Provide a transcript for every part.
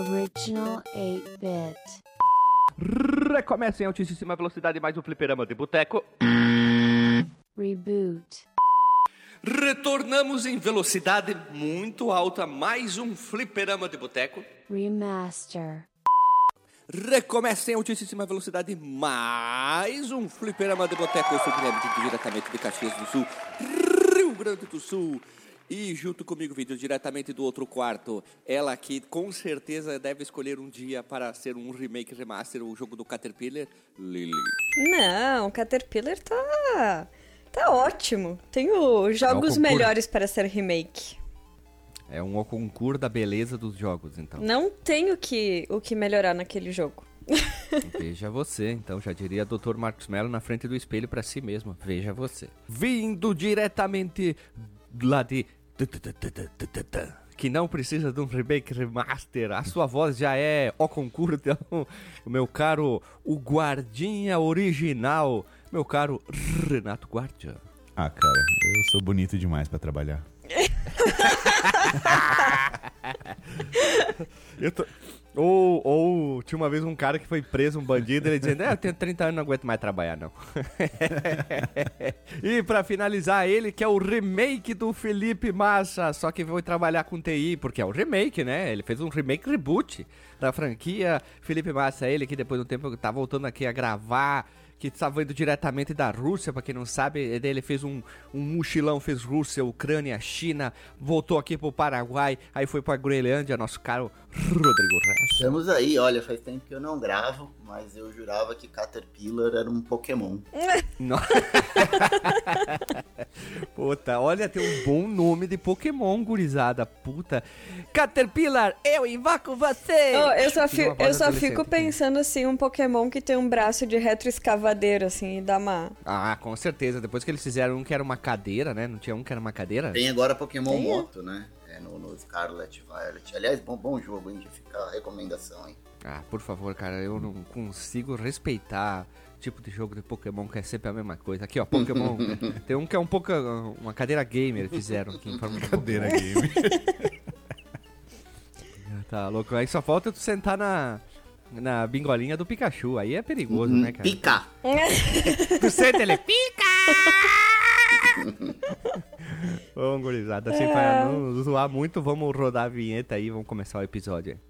Original 8-bit. Recomeça em altíssima velocidade mais um fliperama de boteco. Reboot. Retornamos em velocidade muito alta, mais um fliperama de boteco. Remaster. Recomeça em altíssima velocidade, mais um fliperama de boteco. Eu sou o Guilherme, diretamente de Caxias do Sul, Rio Grande do Sul. E junto comigo, vídeo diretamente do outro quarto, ela que com certeza deve escolher um dia para ser um remake, remaster, o jogo do Caterpillar, Lily. Não, o Caterpillar tá. tá ótimo. Tenho jogos concurso. melhores para ser remake. É um concurso da beleza dos jogos, então. Não tenho que, o que melhorar naquele jogo. Veja você, então, já diria Dr. Marcos Mello na frente do espelho para si mesmo. Veja você. Vindo diretamente lá de. Que não precisa de um remake remaster. A sua voz já é o concurso, então, meu caro, o guardinha original, meu caro Renato Guardia. Ah, cara, eu sou bonito demais pra trabalhar. Eu tô- Ou, ou tinha uma vez um cara que foi preso, um bandido, ele dizendo, é, eu tenho 30 anos, não aguento mais trabalhar, não. e pra finalizar, ele que é o remake do Felipe Massa, só que foi trabalhar com TI, porque é o remake, né? Ele fez um remake reboot da franquia Felipe Massa, ele que depois de um tempo tá voltando aqui a gravar, que estava indo diretamente da Rússia, pra quem não sabe, ele fez um, um mochilão, fez Rússia, Ucrânia, China, voltou aqui pro Paraguai, aí foi pra Groenlândia, nosso caro Rodrigo Reis. Estamos aí, olha, faz tempo que eu não gravo, mas eu jurava que Caterpillar era um Pokémon. No- Puta, olha, tem um bom nome de Pokémon, gurizada. Puta. Caterpillar, eu invoco você! Oh, eu só, fi- eu só fico pensando assim, um Pokémon que tem um braço de retroescavadeira, assim, dá uma. Ah, com certeza. Depois que eles fizeram um que era uma cadeira, né? Não tinha um que era uma cadeira? Tem agora Pokémon Tem? Moto, né? É no, no Scarlet Violet. Aliás, bom, bom jogo, hein? Já fica a recomendação, hein? Ah, por favor, cara, eu não consigo respeitar tipo de jogo de Pokémon que é sempre a mesma coisa. Aqui, ó, Pokémon. tem um que é um pouco uma cadeira gamer fizeram aqui em forma de Cadeira Pokémon. game. Tá louco. Aí só falta tu sentar na na bingolinha do Pikachu. Aí é perigoso, né, cara? Pica! Tu senta ele pica! Ô, gurizada, assim, pra não zoar muito, vamos rodar a vinheta aí, vamos começar o episódio aí.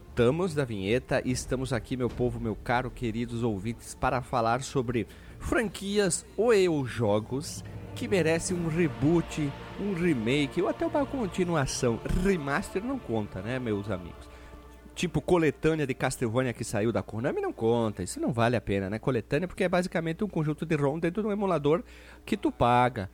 da vinheta e estamos aqui, meu povo, meu caro, queridos ouvintes, para falar sobre franquias ou eu jogos que merecem um reboot, um remake ou até uma continuação. Remaster não conta, né, meus amigos? Tipo coletânea de Castlevania que saiu da Konami não conta, isso não vale a pena, né? Coletânea porque é basicamente um conjunto de ROM dentro de um emulador que tu paga.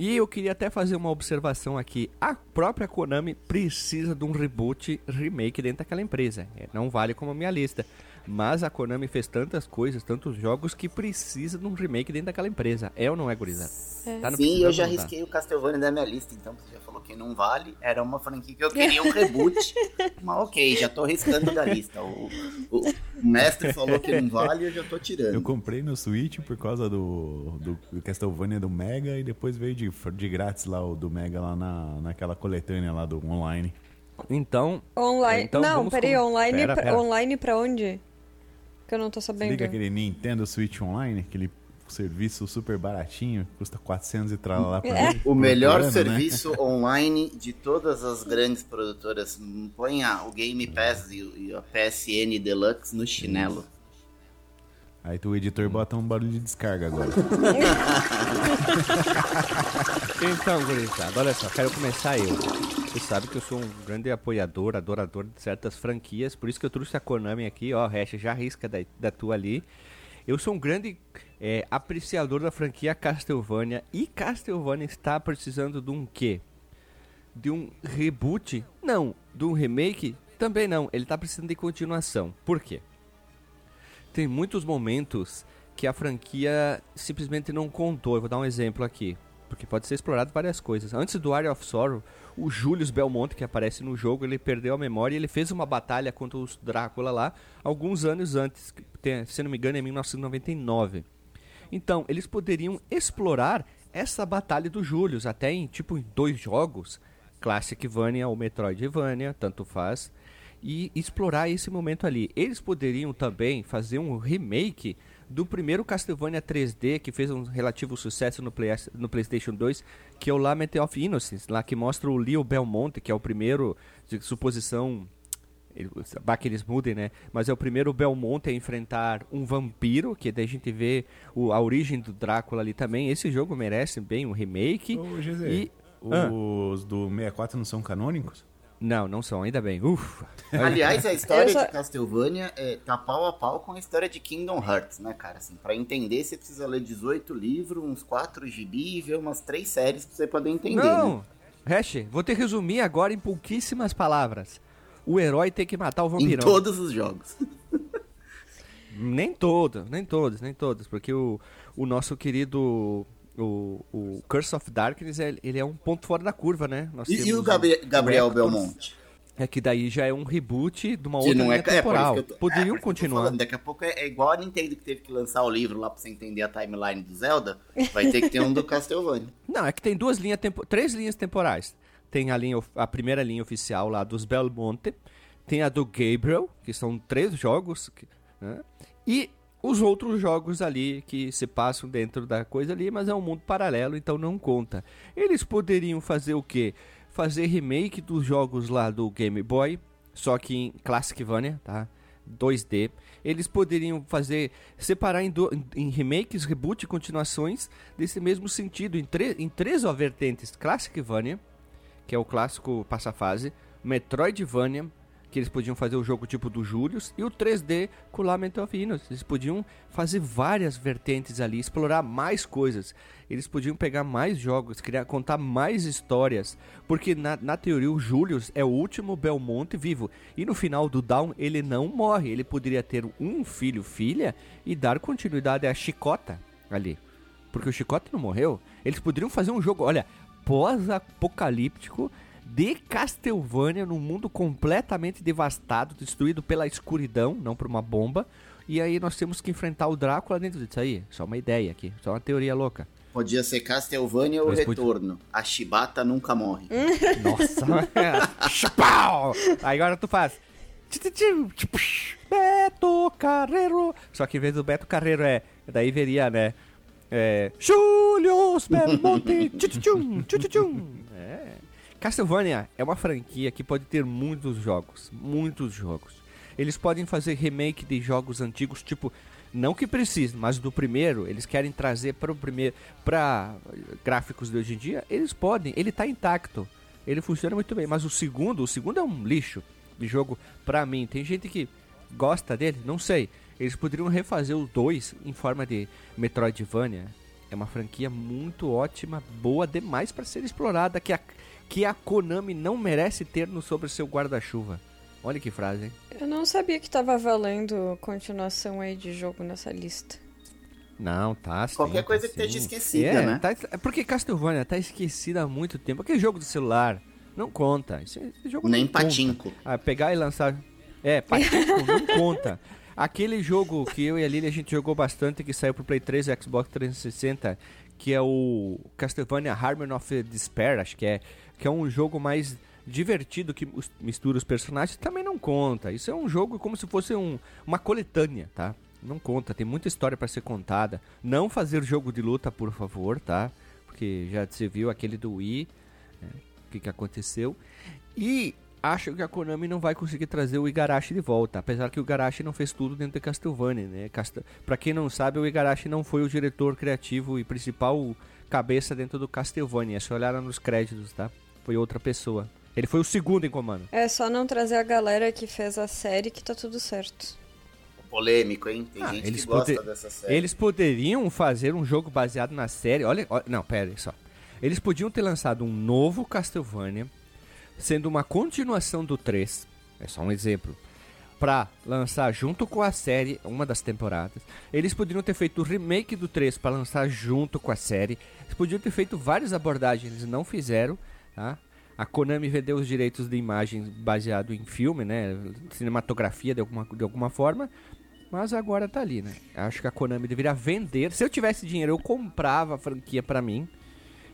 E eu queria até fazer uma observação aqui. A própria Konami precisa de um reboot, remake dentro daquela empresa. É, não vale como minha lista. Mas a Konami fez tantas coisas, tantos jogos, que precisa de um remake dentro daquela empresa. É ou não é, gurizada? Tá no Sim, eu já tá? risquei o Castlevania da minha lista, então você já falou que não vale. Era uma franquia que eu queria um reboot. mas ok, já tô riscando da lista. O, o- o mestre falou que não vale, eu já tô tirando. Eu comprei no Switch por causa do, do, do Castlevania do Mega e depois veio de, de grátis lá o do Mega lá na, naquela coletânea lá do online. Então, Online. Então, não, peraí, com- online, Pera, pra, pera. online pra onde? Que eu não tô sabendo. liga aquele Nintendo Switch Online, aquele serviço super baratinho, custa 400 e tralala por mês. O por melhor ano, né? serviço online de todas as grandes produtoras. Põe a- o Game Pass e, o- e a PSN Deluxe no chinelo. Aí tu, o editor bota um barulho de descarga agora. Então, gurizada, olha só, quero começar eu. Você sabe que eu sou um grande apoiador, adorador de certas franquias, por isso que eu trouxe a Konami aqui, ó, Hash, já risca da, da tua ali. Eu sou um grande é, apreciador da franquia Castlevania e Castlevania está precisando de um quê? De um reboot? Não. De um remake? Também não. Ele está precisando de continuação. Por quê? Tem muitos momentos que a franquia simplesmente não contou. Eu vou dar um exemplo aqui, porque pode ser explorado várias coisas. Antes do Area of Sorrow, o Julius Belmont, que aparece no jogo, ele perdeu a memória e ele fez uma batalha contra os Drácula lá, alguns anos antes, se não me engano, em 1999. Então, eles poderiam explorar essa batalha do Julius, até em tipo em dois jogos, Classicvania ou Metroidvania, tanto faz, e explorar esse momento ali. Eles poderiam também fazer um remake do primeiro Castlevania 3D que fez um relativo sucesso no, Play, no PlayStation 2, que é o Lament of Innocence, lá que mostra o Leo Belmonte, que é o primeiro de suposição que eles mudem, né? Mas é o primeiro Belmonte a enfrentar um vampiro, que daí a gente vê o, a origem do Drácula ali também. Esse jogo merece bem um remake. Ô, GZ, e os ah. do 64 não são canônicos? Não, não são, ainda bem. Ufa. Aliás, a história só... de Castlevania é, tá pau a pau com a história de Kingdom Hearts, né, cara? Assim, pra entender, você precisa ler 18 livros, uns 4 gibi e ver umas 3 séries pra você poder entender. Não! Né? Hash, vou te resumir agora em pouquíssimas palavras. O herói tem que matar o vampirão. Em todos os jogos. nem todos, nem todos, nem todos. Porque o, o nosso querido o, o Curse of Darkness, ele é um ponto fora da curva, né? Nós e, e o Gabriel, Gabriel Belmonte? É que daí já é um reboot de uma que outra não é, temporal. É, tô, Poderiam é, continuar. Falando, daqui a pouco é, é, igual a Nintendo que teve que lançar o livro lá pra você entender a timeline do Zelda. Vai ter que ter um do Castlevania. Não, é que tem duas linhas, tempo, três linhas temporais. Tem a, linha, a primeira linha oficial lá dos Belmonte. Tem a do Gabriel, que são três jogos. Né? E os outros jogos ali que se passam dentro da coisa ali, mas é um mundo paralelo, então não conta. Eles poderiam fazer o quê? Fazer remake dos jogos lá do Game Boy, só que em Classicvania, tá? 2D. Eles poderiam fazer separar em, do, em remakes, reboot e continuações desse mesmo sentido em, em três vertentes: Classicvania, que é o clássico passa-fase, Metroidvania que eles podiam fazer o jogo tipo do Julius e o 3D com o Lament of Innocence. Eles podiam fazer várias vertentes ali, explorar mais coisas. Eles podiam pegar mais jogos, criar, contar mais histórias, porque na, na teoria o Julius é o último Belmonte vivo. E no final do Down ele não morre, ele poderia ter um filho, filha e dar continuidade à Chicota ali. Porque o Chicote não morreu. Eles poderiam fazer um jogo, olha, pós-apocalíptico de Castlevania num mundo completamente devastado, destruído pela escuridão, não por uma bomba. E aí nós temos que enfrentar o Drácula dentro disso aí. Só uma ideia aqui, só uma teoria louca. Podia ser Castlevania ou Retorno. Podia... A Shibata nunca morre. Nossa. aí agora tu faz. Beto Carreiro. Só que em vez do Beto Carreiro é. Daí veria, né? É. Julius Belmonte. Castlevania é uma franquia que pode ter muitos jogos, muitos jogos. Eles podem fazer remake de jogos antigos, tipo, não que precise, mas do primeiro, eles querem trazer para o primeiro, para gráficos de hoje em dia, eles podem, ele está intacto. Ele funciona muito bem, mas o segundo, o segundo é um lixo de jogo para mim. Tem gente que gosta dele, não sei. Eles poderiam refazer os dois em forma de Metroidvania. É uma franquia muito ótima, boa demais para ser explorada, que a que a Konami não merece ter no sobre seu guarda-chuva. Olha que frase, hein? Eu não sabia que tava valendo continuação aí de jogo nessa lista. Não, tá sim, Qualquer tá coisa sim. que esteja esquecida, é, né? Tá, é porque Castlevania tá esquecida há muito tempo. Aquele jogo do celular não conta. Esse, esse jogo Nem não patinco. Conta. Ah, pegar e lançar... É, patinco não conta. Aquele jogo que eu e a Lili a gente jogou bastante, que saiu pro Play 3 e Xbox 360, que é o Castlevania Harmony of Despair, acho que é que é um jogo mais divertido que mistura os personagens, também não conta. Isso é um jogo como se fosse um, uma coletânea, tá? Não conta, tem muita história para ser contada. Não fazer jogo de luta, por favor, tá? Porque já se viu aquele do Wii, né? o que, que aconteceu. E acho que a Konami não vai conseguir trazer o Igarashi de volta, apesar que o Igarashi não fez tudo dentro de Castlevania, né? Cast... Para quem não sabe, o Igarashi não foi o diretor criativo e principal cabeça dentro do Castlevania, é só olhar nos créditos, tá? Foi outra pessoa. Ele foi o segundo em comando. É só não trazer a galera que fez a série que tá tudo certo. Polêmico, hein? Tem Ah, gente eles que gosta poder- dessa série. Eles poderiam fazer um jogo baseado na série. Olha, olha- não, pera aí só. Eles podiam ter lançado um novo Castlevania, sendo uma continuação do 3. É só um exemplo. Pra lançar junto com a série, uma das temporadas. Eles poderiam ter feito o remake do 3 pra lançar junto com a série. Eles podiam ter feito várias abordagens, eles não fizeram, tá? A Konami vendeu os direitos de imagem baseado em filme, né? Cinematografia de alguma, de alguma forma. Mas agora tá ali, né? Acho que a Konami deveria vender. Se eu tivesse dinheiro, eu comprava a franquia pra mim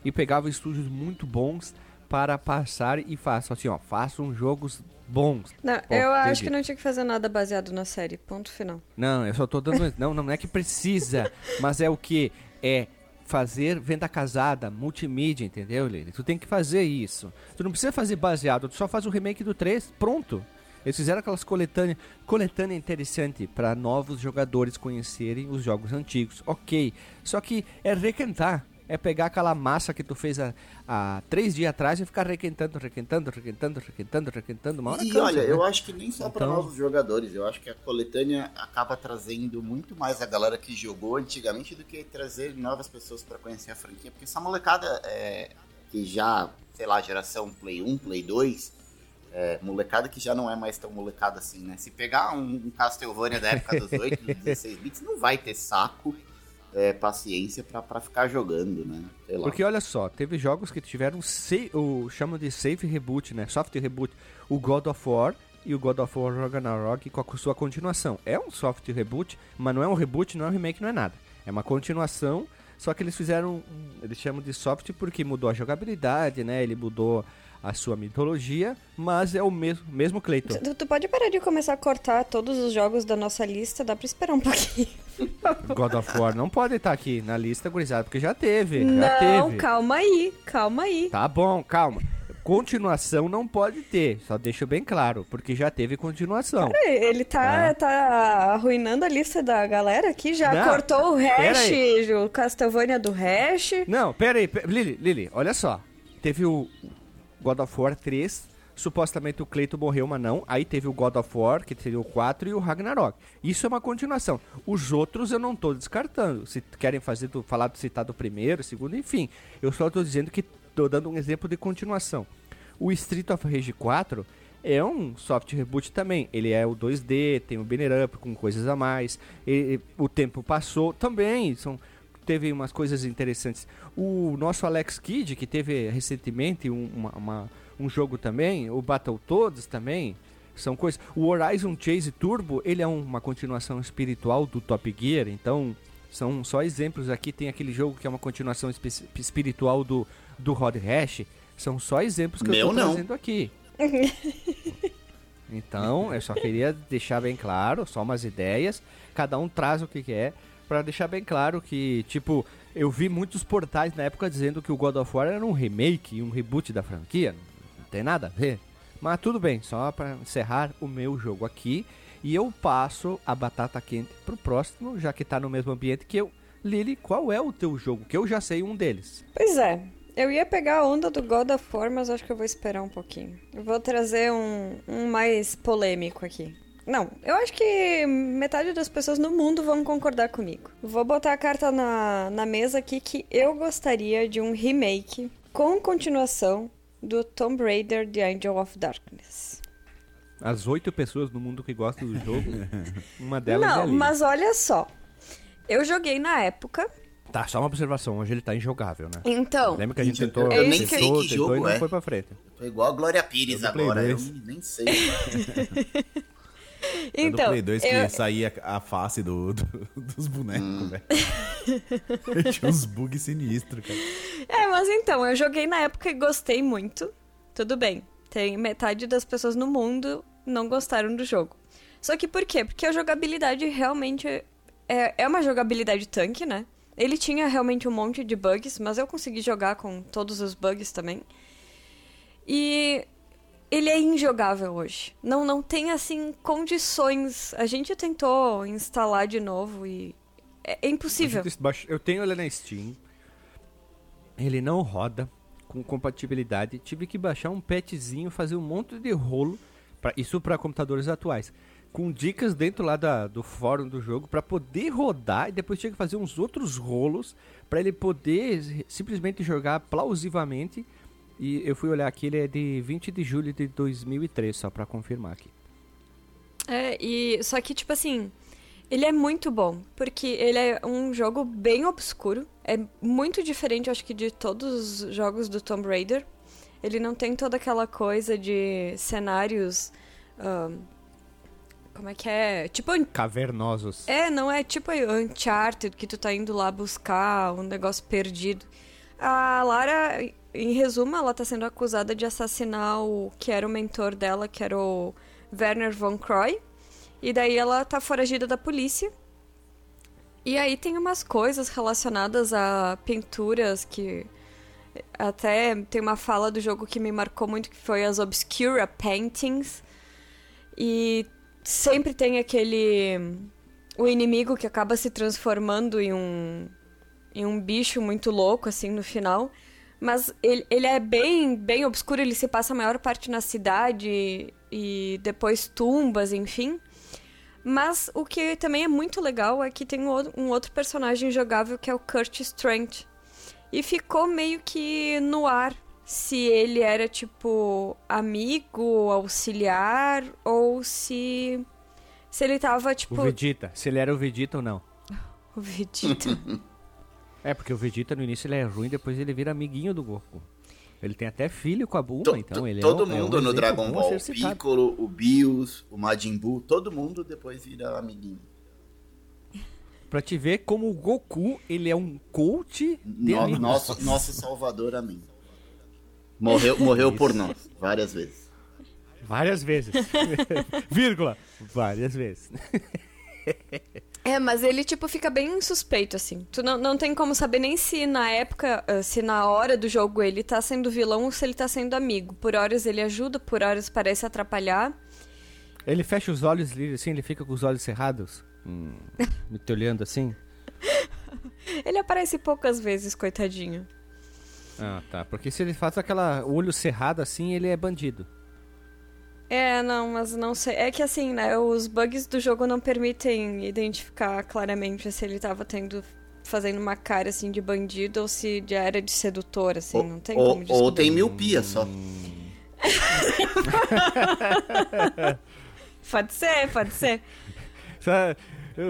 e pegava estúdios muito bons para passar e faço assim, ó, façam jogos bons. Não, Bom, eu acho que não tinha que fazer nada baseado na série. Ponto final. Não, eu só tô dando. não, não é que precisa, mas é o que é fazer venda casada, multimídia, entendeu, Lili? Tu tem que fazer isso. Tu não precisa fazer baseado, tu só faz o remake do 3, pronto. Eles fizeram aquelas coletâneas, coletânea interessante para novos jogadores conhecerem os jogos antigos. OK. Só que é requentar, é pegar aquela massa que tu fez há, há três dias atrás e ficar requentando, requentando, requentando, requentando, requentando. Uma hora E cansa, olha, né? eu acho que nem só para Então- novos jogadores. Eu acho que a coletânea acaba trazendo muito mais a galera que jogou antigamente do que trazer novas pessoas para conhecer a franquia. Porque essa molecada é, que já, sei lá, geração Play 1, Play 2, é, molecada que já não é mais tão molecada assim, né? Se pegar um, um Castlevania da época dos 8, dos 16 bits, não vai ter saco, é, paciência pra ficar jogando, né? Porque olha só, teve jogos que tiveram o chamam de safe reboot, né? Soft reboot, o God of War e o God of War Ragnarok com a sua continuação. É um soft reboot, mas não é um reboot, não é um remake, não é nada. É uma continuação, só que eles fizeram, eles chamam de soft porque mudou a jogabilidade, né? Ele mudou a sua mitologia, mas é o mesmo, mesmo Clayton. Tu, tu pode parar de começar a cortar todos os jogos da nossa lista? Dá pra esperar um pouquinho. God of War não pode estar aqui na lista, gurizada, porque já teve, já Não, teve. calma aí, calma aí. Tá bom, calma. Continuação não pode ter, só deixo bem claro, porque já teve continuação. Ele tá, É. tá arruinando a lista da galera aqui, já Não, cortou o hash, aí. o Castlevania do hash. Não, pera aí, Lili, Lili, olha só. Teve o God of War 3, supostamente o Cleito morreu, mas não. Aí teve o God of War, que seria o 4, e o Ragnarok. Isso é uma continuação. Os outros eu não tô descartando. Se querem fazer do, falar do citado primeiro, segundo, enfim. Eu só tô dizendo que tô dando um exemplo de continuação. O Street of Rage 4 é um soft reboot também. Ele é o 2D, tem o banner up com coisas a mais. E, e o tempo passou também. São, teve umas coisas interessantes. O nosso Alex Kidd, que teve recentemente um, uma- uma- um jogo também, o Battletoads também, são coisas. O Horizon Chase Turbo, ele é um- uma continuação espiritual do Top Gear, então são só exemplos aqui. Tem aquele jogo que é uma continuação espiritual do, do Rod Hash. São só exemplos que eu Meu tô não. trazendo aqui. Então, eu só queria deixar bem claro, só umas ideias, cada um traz o que quer, pra deixar bem claro que, tipo, eu vi muitos portais na época dizendo que o God of War era um remake, um reboot da franquia, não tem nada a ver. Mas tudo bem, só pra encerrar o meu jogo aqui, e eu passo a batata quente pro próximo, já que tá no mesmo ambiente que eu. Lili, qual é o teu jogo? Que eu já sei um deles. Pois é, eu ia pegar a onda do God of War, mas acho que eu vou esperar um pouquinho. Eu vou trazer um, um mais polêmico aqui. Não, eu acho que metade das pessoas no mundo vão concordar comigo. Vou botar a carta na, na mesa aqui que eu gostaria de um remake com continuação do Tomb Raider The Angel of Darkness. As oito pessoas no mundo que gostam do jogo, uma delas é Não, Lili. mas olha só. Eu joguei na época, Tá, só uma observação. Hoje ele tá injogável, né? então. Lembra que a gente Eu tentou, nem tentou, sei que tentou jogo e não é. foi pra frente. Tô igual a Glória Pires Eu agora, eu 2. nem sei. É do Então, Play 2 que eu- saía a face do, do- dos bonecos, Hum. velho. Tinha uns bugs sinistros, cara. É, mas então, eu joguei na época e gostei muito. Tudo bem. Tem metade das pessoas no mundo não gostaram do jogo. Só que por quê? Porque a jogabilidade realmente é, é uma jogabilidade tanque, né? Ele tinha realmente um monte de bugs, mas eu consegui jogar com todos os bugs também. E ele é injogável hoje. Não, não tem, assim, condições. A gente tentou instalar de novo e é, é impossível. Eu tenho ele na Steam. Ele não roda. com compatibilidade. Tive que baixar um patchzinho, fazer um monte de rolo, pra, isso para computadores atuais, com dicas dentro lá da, do fórum do jogo para poder rodar e depois tinha que fazer uns outros rolos para ele poder simplesmente jogar plausivamente. E eu fui olhar aqui, ele é de 20 de julho de 2003, só para confirmar aqui. É, e só que, tipo assim, ele é muito bom, porque ele é um jogo bem obscuro. É muito diferente, acho que, de todos os jogos do Tomb Raider. Ele não tem toda aquela coisa de cenários. ahn, como é que é? Tipo. Cavernosos. É, não é tipo Uncharted, que tu tá indo lá buscar um negócio perdido. A Lara, em resumo, ela tá sendo acusada de assassinar o que era o mentor dela, que era o Werner von Croy. E daí ela tá foragida da polícia. E aí tem umas coisas relacionadas a pinturas que. Até tem uma fala do jogo que me marcou muito, que foi as Obscura Paintings. E sempre tem aquele. O inimigo que acaba se transformando em um. Em um bicho muito louco, assim, no final. Mas ele, ele é bem, bem obscuro, ele se passa a maior parte na cidade e depois tumbas, enfim. Mas o que também é muito legal é que tem um outro personagem jogável que é o Kurt Strength. E ficou meio que no ar se ele era tipo amigo, auxiliar ou se se ele tava tipo O Vegeta, se ele era o Vegeta ou não. o Vegeta. É, porque o Vegeta no início ele é ruim, depois ele vira amiguinho do Goku. Ele tem até filho com a Bulma, To- então ele todo é um, é um mundo no Dragon Ball, o. Piccolo, o Bills, o Majin Buu, todo mundo depois vira amiguinho. Pra te ver como o Goku, ele é um coach de No- nosso, nosso salvador, amém. Morreu, morreu por nós, várias vezes. Várias vezes. Vírgula. Várias vezes. É, mas ele, tipo, fica bem suspeito, assim. Tu não, não tem como saber nem se na época, ah, se na hora do jogo ele tá sendo vilão ou se ele tá sendo amigo. Por horas ele ajuda, por horas parece atrapalhar. Ele fecha os olhos assim, ele fica com os olhos cerrados. Hum, me te olhando assim. Ele aparece poucas vezes, coitadinho. Ah, tá. Porque se ele faz aquela olho cerrado assim, ele é bandido. É, não, mas não sei. É que assim, né, os bugs do jogo não permitem identificar claramente se ele tava tendo. fazendo uma cara assim de bandido ou se já era de sedutor, assim. Ou, não tem ou- como descobrir. ou tem miopia só. Pode ser, pode ser.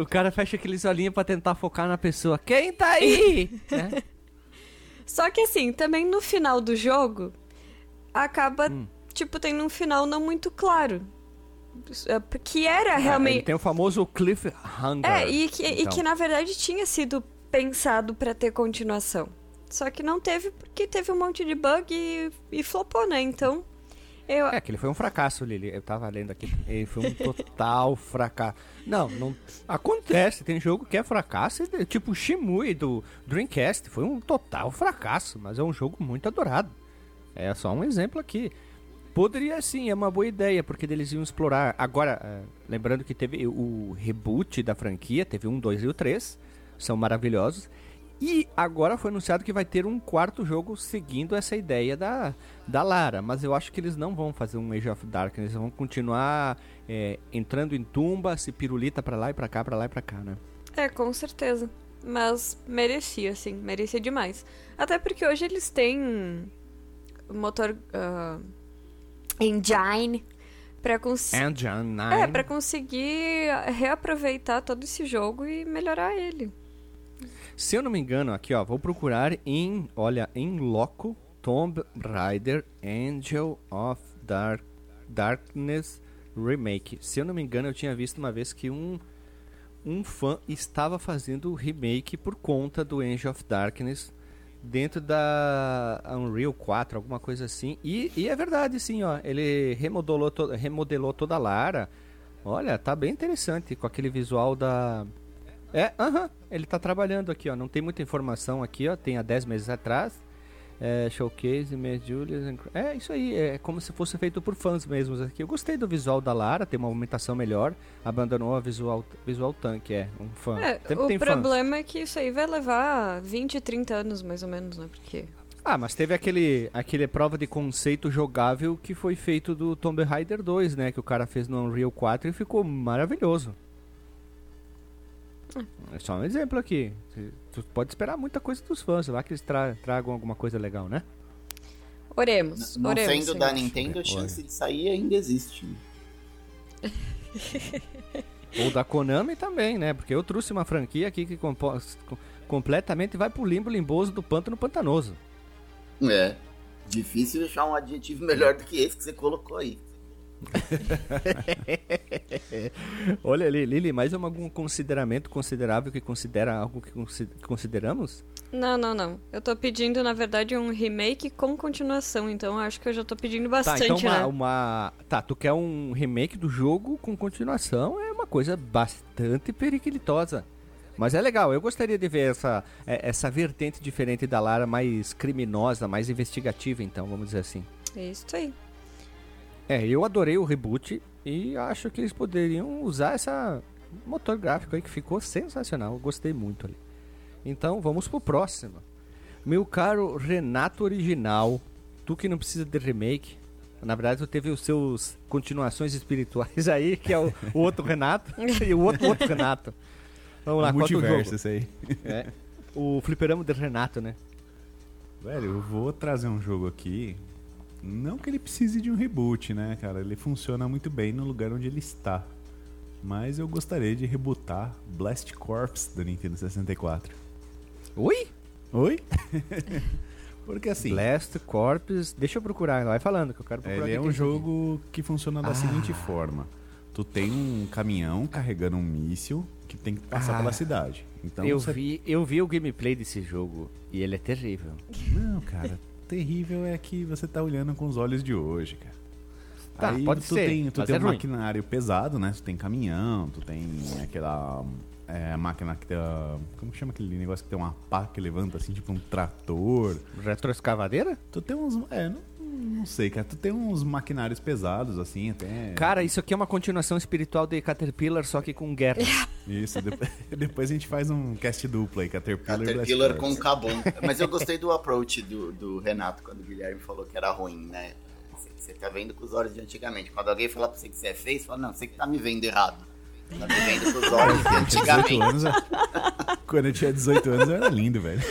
O cara fecha aqueles olhinhos pra tentar focar na pessoa. Quem tá aí? Né? Só que assim, também no final do jogo, acaba, Hum. Tipo, tendo um final não muito claro. É, Que era ele realmente. tem o famoso cliffhanger. É, e que, e então. que na verdade tinha sido pensado pra ter continuação. Só que não teve porque teve um monte de bug e, e flopou, né? Então. Eu, É, que ele foi um fracasso, Lili. Eu tava lendo aqui. Ele foi um total fracasso. Não, não. Acontece, tem jogo que é fracasso, e, tipo o Shimui do Dreamcast. Foi um total fracasso, mas é um jogo muito adorado. É só um exemplo aqui. Poderia sim, é uma boa ideia, porque eles iam explorar. Agora, é, lembrando que teve o reboot da franquia, teve um, dois e o três. São maravilhosos. E agora foi anunciado que vai ter um quarto jogo seguindo essa ideia da, da Lara. Mas eu acho que eles não vão fazer um Age of Darkness. Eles vão continuar é, entrando em tumba, se pirulita pra lá e pra cá, pra lá e pra cá, né? É, com certeza. Mas merecia, sim, merecia demais. Até porque hoje eles têm motor ah, engine pra conseguir. Engine 9. É, pra conseguir reaproveitar todo esse jogo e melhorar ele. Se eu não me engano, aqui ó, vou procurar em, olha, em loco Tomb Raider Angel of Dark, Darkness Remake. Se eu não me engano, eu tinha visto uma vez que um um fã estava fazendo o remake por conta do Angel of Darkness dentro da Unreal 4, alguma coisa assim. E, e é verdade, sim, ó. Ele remodelou, to remodelou toda a Lara. Olha, tá bem interessante com aquele visual da. É, aham, ele tá trabalhando aqui, ó. Não tem muita informação aqui, ó. Tem há 10 meses atrás. É, showcase, Miss Julius. and- É isso aí, é como se fosse feito por fãs mesmos aqui. Eu gostei do visual da Lara, tem uma movimentação melhor. Abandonou a visual, visual tanque, é, um fã. É, o tem fãs. problema é que isso aí vai levar 20, 30 anos mais ou menos, né? Porque Ah, mas teve aquele, aquele prova de conceito jogável que foi feito do Tomb Raider 2, né? Que o cara fez no Unreal 4 e ficou maravilhoso. É só um exemplo aqui. Você- Tu pode esperar muita coisa dos fãs, lá que eles tra- tragam alguma coisa legal, né? Oremos, Não oremos. sendo da. Nintendo, a chance de sair ainda existe. Ou da Konami também, né? Porque eu trouxe uma franquia aqui que completamente vai pro limbo limboso do pântano pantanoso. É. Difícil achar um adjetivo melhor do que esse que você colocou aí. Olha ali, Lili, mais um algum consideramento considerável que considera algo que consi- consideramos? Não, não, não. Eu tô pedindo, na verdade, um remake com continuação, então acho que eu já tô pedindo Tá, bastante, então uma, né? uma- Tá, tu quer um remake do jogo com continuação, é uma coisa bastante periquitosa. Mas é legal, eu gostaria de ver essa, é- essa vertente diferente da Lara, mais criminosa, mais investigativa, então, vamos dizer assim. É isso aí. É, eu adorei o reboot e acho que eles poderiam usar essa motor gráfico aí que ficou sensacional. Gostei muito ali. Então vamos pro próximo. Meu caro Renato Original, tu que não precisa de remake. Na verdade, tu teve os seus continuações espirituais aí, que é o, o outro Renato e o outro, outro Renato. Vamos lá, o qual é o multiverso jogo? esse aí. É, o fliperama de Renato, né? Velho, eu vou trazer um jogo aqui. Não que ele precise de um reboot, né, cara? Ele funciona muito bem no lugar onde ele está. Mas eu gostaria de rebootar Blast Corps da Nintendo 64. Ui! Oi? Porque assim, Blast Corps, deixa eu procurar, vai falando que eu quero procurar. ele é um jogo que funciona da Ah. seguinte forma. Tu tem um caminhão carregando um míssil que tem que passar Ah. pela cidade. Então eu, você- vi, eu vi o gameplay desse jogo e ele é terrível. Não, cara, terrível é que você tá olhando com os olhos de hoje, cara. Tá, Aí pode tu ser, tem, tu tem é um ruim. maquinário pesado, né? Tu tem caminhão, tu tem aquela é, máquina que tem. Como que chama aquele negócio que tem uma pá que levanta assim, tipo um trator? Retroescavadeira? Tu tem uns. É, não, não sei, cara. Tu tem uns maquinários pesados, assim, até. Cara, isso aqui é uma continuação espiritual de Caterpillar, só que com guerra. Isso, depois, depois a gente faz um cast duplo aí, Caterpillar, Caterpillar Blast com. Cabum. Mas eu gostei do approach do, do Renato quando o Guilherme falou que era ruim, né? Você, você tá vendo com os olhos de antigamente. Quando alguém falar pra você que você é feio, você fala, não, você que tá me vendo errado. Tá me vendo olhos de 18 antigamente. anos. Quando eu tinha 18 anos eu era lindo, velho.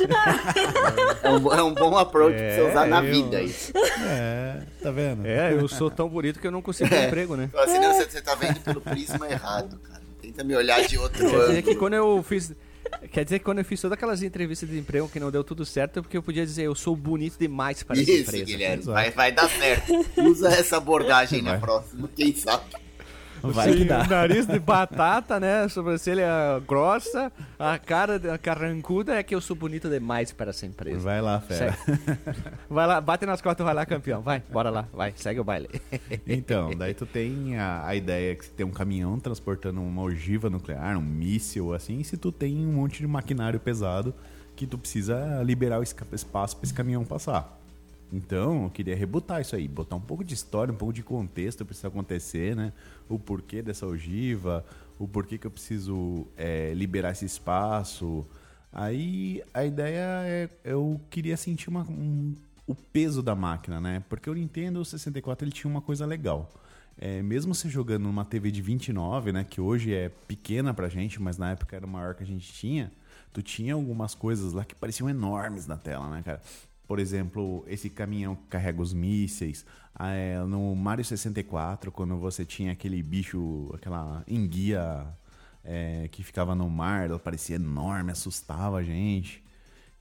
É um, é um bom approach pra você usar na eu- vida isso. É, tá vendo? É, eu sou tão bonito que eu não consigo É. emprego, né? Assim, não, você, você tá vendo pelo prisma errado, cara. Tenta me olhar de outro Quer dizer ângulo. que quando eu fiz. Quer dizer que quando eu fiz todas aquelas entrevistas de emprego que não deu tudo certo, é porque eu podia dizer eu sou bonito demais para essa Isso, empresa. Guilherme, vai, vai dar certo. Usa essa abordagem na próxima, quem sabe. Vai que dá. Nariz de batata, né? Sobrancelha grossa, a cara da- carrancuda é que eu sou bonito demais para essa empresa. Vai lá, fera. Vai lá, bate nas costas, vai lá, campeão. Vai, bora lá, vai, segue o baile. Então, daí tu tem a, a ideia que você tem um caminhão transportando uma ogiva nuclear, um míssil, assim, se tu tem um monte de maquinário pesado que tu precisa liberar o espaço para esse caminhão passar. Então, eu queria rebutar isso aí, botar um pouco de história, um pouco de contexto para isso acontecer, né? O porquê dessa ogiva, o porquê que eu preciso é, liberar esse espaço. Aí a ideia é, eu queria sentir uma, um- o peso da máquina, né? Porque o Nintendo 64 ele tinha uma coisa legal. É, mesmo você jogando numa TV de 29, né? Que hoje é pequena pra gente, mas na época era maior que a gente tinha. Tu tinha algumas coisas lá que pareciam enormes na tela, né, cara? Por exemplo, esse caminhão que carrega os mísseis. Ah, é, no Mario 64, quando você tinha aquele bicho, aquela enguia é, que ficava no mar, ela parecia enorme, assustava a gente.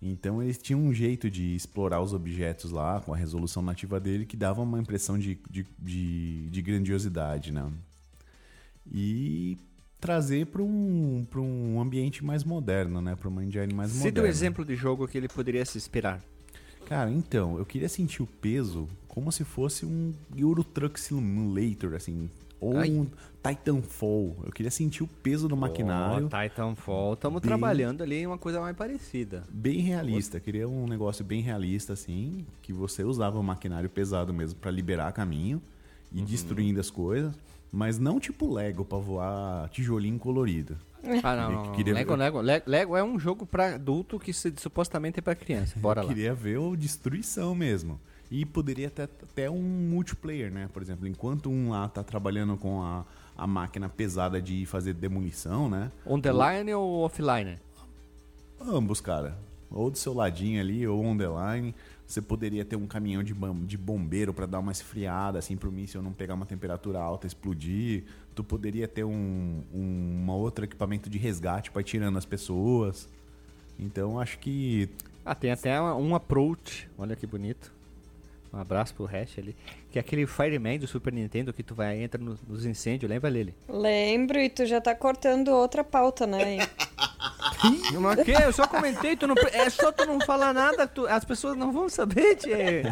Então eles tinham um jeito de explorar os objetos lá, com a resolução nativa dele, que dava uma impressão de, de, de, de grandiosidade, né? E trazer para um, pra um ambiente mais moderno, né? Para uma engine mais Cita moderna. um exemplo de jogo que ele poderia se inspirar. Cara, então, eu queria sentir o peso como se fosse um Euro Truck Simulator, assim. Ou Ai. um Titanfall. Eu queria sentir o peso do maquinário. Oh, Titanfall, estamos Bem- trabalhando ali em uma coisa mais parecida. Bem realista, queria um negócio bem realista assim, que você usava um maquinário pesado mesmo para liberar caminho e destruindo as coisas, mas não tipo Lego pra voar tijolinho colorido. Ah, não, Eu queria Lego. Lego, Lego, é um jogo pra adulto que se- supostamente é pra criança. Bora Eu lá. queria ver o destruição mesmo. E poderia ter até um multiplayer, né? Por exemplo, enquanto um lá tá trabalhando com a, a máquina pesada de fazer demolição, né? On the line ou offline? Ambos, cara. Ou do seu ladinho ali, ou on the line. Você poderia ter um caminhão de, de bombeiro para dar uma esfriada, assim, pro míssil não pegar uma temperatura alta explodir. Tu poderia ter um, um uma outro equipamento de resgate para ir tirando as pessoas. Então, acho que Ah, tem até um approach. Olha que bonito. Um abraço pro Hash ali. Que é aquele Fireman do Super Nintendo que tu vai entra no- nos incêndios, lembra dele? Lembro, e tu já tá cortando outra pauta, né? Mas que? Eu só comentei, tu não, é só tu não falar nada, tu- as pessoas não vão saber, tchê.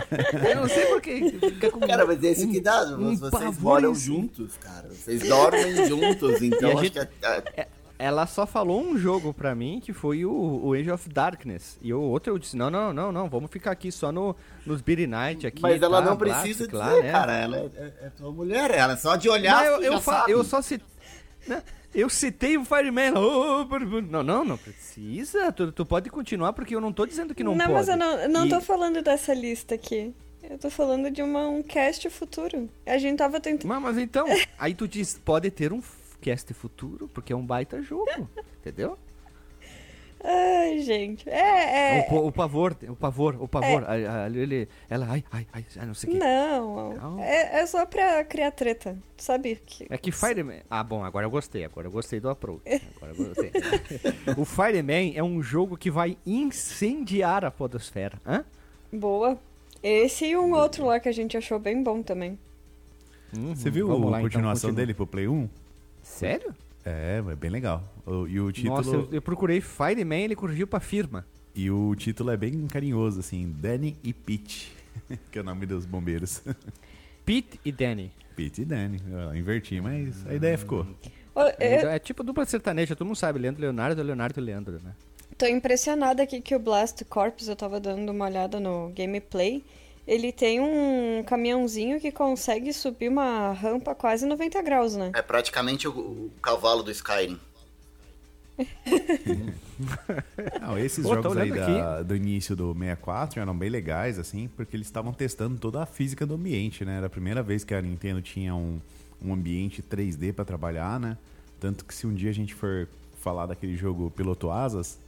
Eu não sei porque fica com Cara, mas é isso que dá. um vocês moram juntos, cara. Vocês dormem juntos, então a acho gente- que é- é- Ela só falou um jogo pra mim que foi o, o Age of Darkness. E o outro eu disse: não, não, não, não, vamos ficar aqui só no, nos Beat Night aqui. Mas ela tá, não Blast, precisa dizer, lá, né? cara. Ela é, é- é tua mulher, ela só de olhar. Não, eu, eu, já fa- sabe. eu só citei. Eu citei o Fireman. Oh, não, não, não precisa. Tu, tu pode continuar porque eu não tô dizendo que não, pode. mas eu não, não E- tô falando dessa lista aqui. Eu tô falando de uma, um cast futuro. A gente tava tentando. Mas, mas então, aí tu diz, pode ter um f- cast futuro, porque é um baita jogo, entendeu? Ai, gente. É, é. O, o pavor, o pavor, o pavor. a- a- ele, ela, ai, ai, ai, não sei o que. Não, Não. É, é só pra criar treta. Sabe que. É que Fireman. Ah, bom, agora eu gostei. Agora eu gostei do approach. Agora eu gostei. o Fireman é um jogo que vai incendiar a Podosfera. Hã? Boa. Esse e um outro lá que a gente achou bem bom também. Uhum, Você viu vamos a lá, então, continuação continua. dele pro Play 1? Sério? É, é bem legal. O- e o título Nossa, eu, eu procurei Fireman ele corrigiu pra firma. e o título é bem carinhoso assim, Danny e Pete, que é o nome dos bombeiros. Pete e Danny. Pete e Danny. Eu inverti, mas a ideia ficou. Eu É, tipo dupla sertaneja, todo mundo sabe. Leandro Leonardo, Leonardo e Leandro, né? tô impressionada aqui que o Blast Corps, eu tava dando uma olhada no gameplay. Ele tem um caminhãozinho que consegue subir uma rampa quase 90 graus, né? É praticamente o, o cavalo do Skyrim. Não, esses Pô, jogos aí da- do início do 64 eram bem legais, assim, porque eles estavam testando toda a física do ambiente, né? Era a primeira vez que a Nintendo tinha um, um ambiente 3D pra trabalhar, né? Tanto que se um dia a gente for falar daquele jogo Piloto Asas,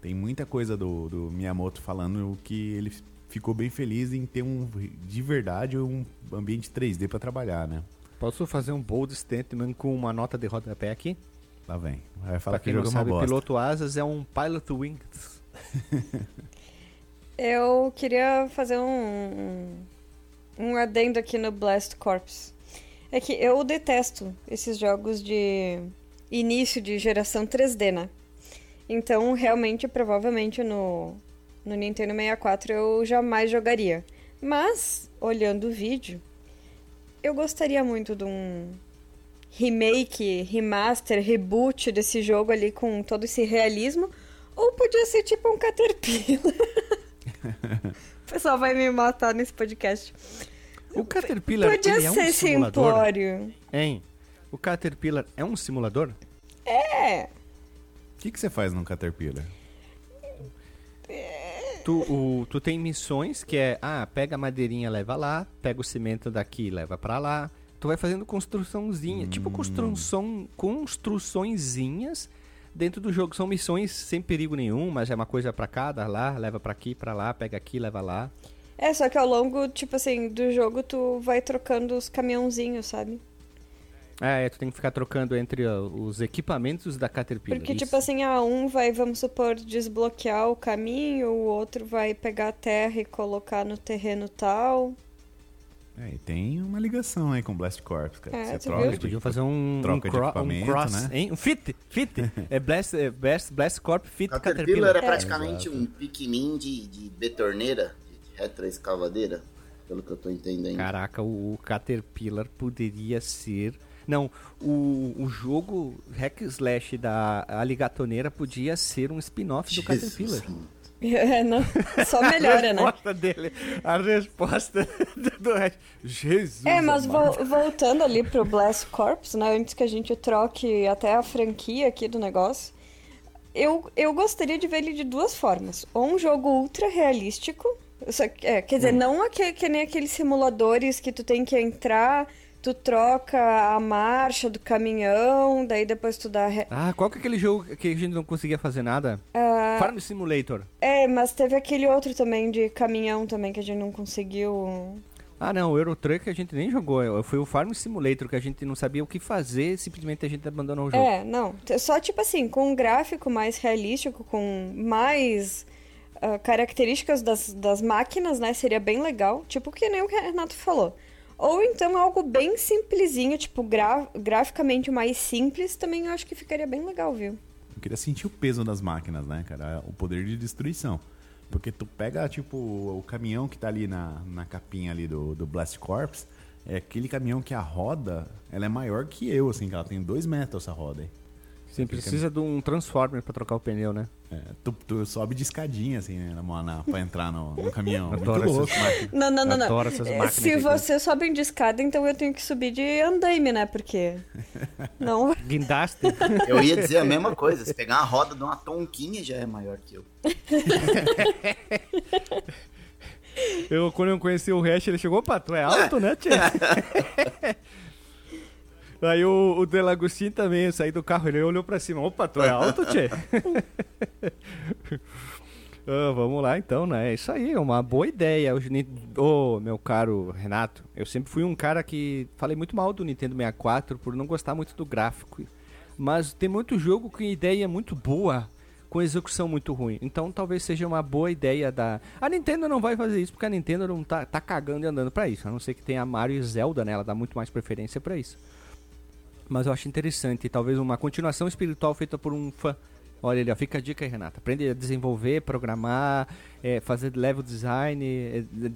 tem muita coisa do, do Miyamoto falando que ele ficou bem feliz em ter um, de verdade, um ambiente 3D pra trabalhar, né? Posso fazer um bold statement com uma nota de rodapé aqui? Lá vem. Vai falar pra que quem o não jogo é sabe. Piloto Asas é um Pilot Wings. Eu queria fazer um, um adendo aqui no Blast Corps. É que eu detesto esses jogos de início de geração 3D, né? Então, realmente, provavelmente no, no Nintendo 64 eu jamais jogaria. Mas, olhando o vídeo, eu gostaria muito de um remake, remaster, reboot desse jogo ali com todo esse realismo. Ou podia ser tipo um Caterpillar. o pessoal vai me matar nesse podcast. O Caterpillar Podia ele é um ser simulador? simplório. Hein? O Caterpillar é um simulador? É. O que, que você faz num Caterpillar? Tu, o- tu tem missões que é, ah, pega a madeirinha, leva lá, pega o cimento daqui, leva pra lá. Tu vai fazendo construçãozinha, tipo construção, construçõezinhas dentro do jogo. São missões sem perigo nenhum, mas é uma coisa pra cá, dá lá, leva pra aqui, pra lá, pega aqui, leva lá. É, só que ao longo, tipo assim, do jogo tu vai trocando os caminhãozinhos, sabe? É, tu tem que ficar trocando entre ó, os equipamentos da Caterpillar. Porque, isso. tipo assim, ah, um vai, vamos supor, desbloquear o caminho, o outro vai pegar a terra e colocar no terreno tal. É, e tem uma ligação aí com Blast Corps, cara. É, você troca viu? Eles podiam fazer um, um, troca de cro- um equipamento, cross, né? hein? Um fit, fit. é Blast, é Blast, Blast Corp Fit Caterpillar Caterpillar. é praticamente um Pikmin de, de betorneira, de retroescavadeira, pelo que eu tô entendendo. Caraca, o, o Caterpillar poderia ser... Não, o, o jogo Hack Slash da Aligatoneira podia ser um spin-off do Caterpillar. É, não, só melhora, a né? resposta dele, a resposta do Hash. Jesus. É, mas vo- voltando ali pro Blast Corps, né? Antes que a gente troque até a franquia aqui do negócio, eu, eu gostaria de ver ele de duas formas. Ou um jogo ultra realístico, só que- é, quer dizer, não aque- que nem aqueles simuladores que tu tem que entrar, tu troca a marcha do caminhão, daí depois tu dá. re- Ah, qual que é aquele jogo que a gente não conseguia fazer nada? Ah, Farm Simulator. é, mas teve aquele outro também de caminhão também que a gente não conseguiu. Ah, não, o Euro Truck a gente nem jogou. Foi o Farm Simulator que a gente não sabia o que fazer, simplesmente a gente abandonou o jogo. É, não. Só tipo assim, com um gráfico mais realístico, com mais ah, características das, das máquinas, né? Seria bem legal. Tipo que nem o que o Renato falou. Ou então algo bem simplesinho, tipo, gra graficamente mais simples, também eu acho que ficaria bem legal, viu? Eu queria sentir o peso das máquinas, né, cara? O poder de destruição. Porque tu pega, tipo, o caminhão que tá ali na, na capinha ali do, do Blast Corps, é aquele caminhão que a roda, ela é maior que eu, assim, que ela tem dois metros essa roda aí. Você precisa de um Transformer pra trocar o pneu, né? É, tu, tu sobe de escadinha, assim, né, na, na, pra entrar no, no caminhão. Muito Adoro louco. essas máquinas. Não, não, não, não. Adoro essas Eh, máquinas Se aí, você sobe de escada, então eu tenho que subir de andaime, né? Porque. Não. Guindaste. Eu ia dizer a mesma coisa. Se pegar uma roda de uma tonquinha já é maior que eu. Eu, quando eu conheci o Hash, ele chegou, opa, tu é alto, né, tia? Aí o, o Delagostin também, saí do carro, ele olhou pra cima, opa, tu é alto, tia? Ah, vamos lá então, né? É isso aí, é uma boa ideia. Ô, meu caro Renato, eu sempre fui um cara que falei muito mal do Nintendo 64 por não gostar muito do gráfico. Mas tem muito jogo com ideia muito boa, com execução muito ruim. Então talvez seja uma boa ideia da. A Nintendo não vai fazer isso porque a Nintendo não tá, tá cagando e andando pra isso. A não ser que tenha Mario e Zelda, né? Ela dá muito mais preferência pra isso. Mas eu acho interessante, talvez uma continuação espiritual feita por um fã. Olha ali, ó, fica a dica aí, Renata. Aprende a desenvolver, programar, é, fazer level design,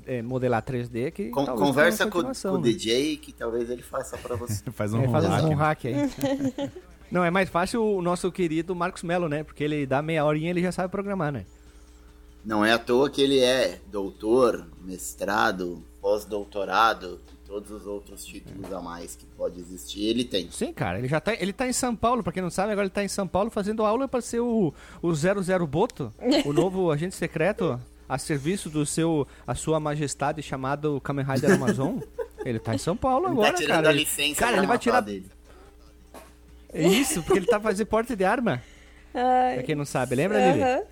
é, é, modelar 3D. Que Con- conversa com, com o né? DJ que talvez ele faça pra você. Faz um É, faz hack, um né? hack aí. Não, é mais fácil o nosso querido Marcos Melo, né? Porque ele dá meia horinha e ele já sabe programar, né? Não é à toa que ele é doutor, mestrado, pós-doutorado todos os outros títulos a mais que pode existir, ele tem. Sim, cara, ele já tá, ele tá em São Paulo, pra quem não sabe, agora ele tá em São Paulo fazendo aula pra ser o, o 00 Boto, o novo agente secreto a serviço do seu, a sua majestade chamado Kamen Rider Amazon. Ele tá em São Paulo Ele agora, tá tirando cara. a Ele- licença cara, ele vai tirar dele. É Isso, porque ele tá fazendo porte de arma. Ai, Pra quem não sabe, lembra dele? aham.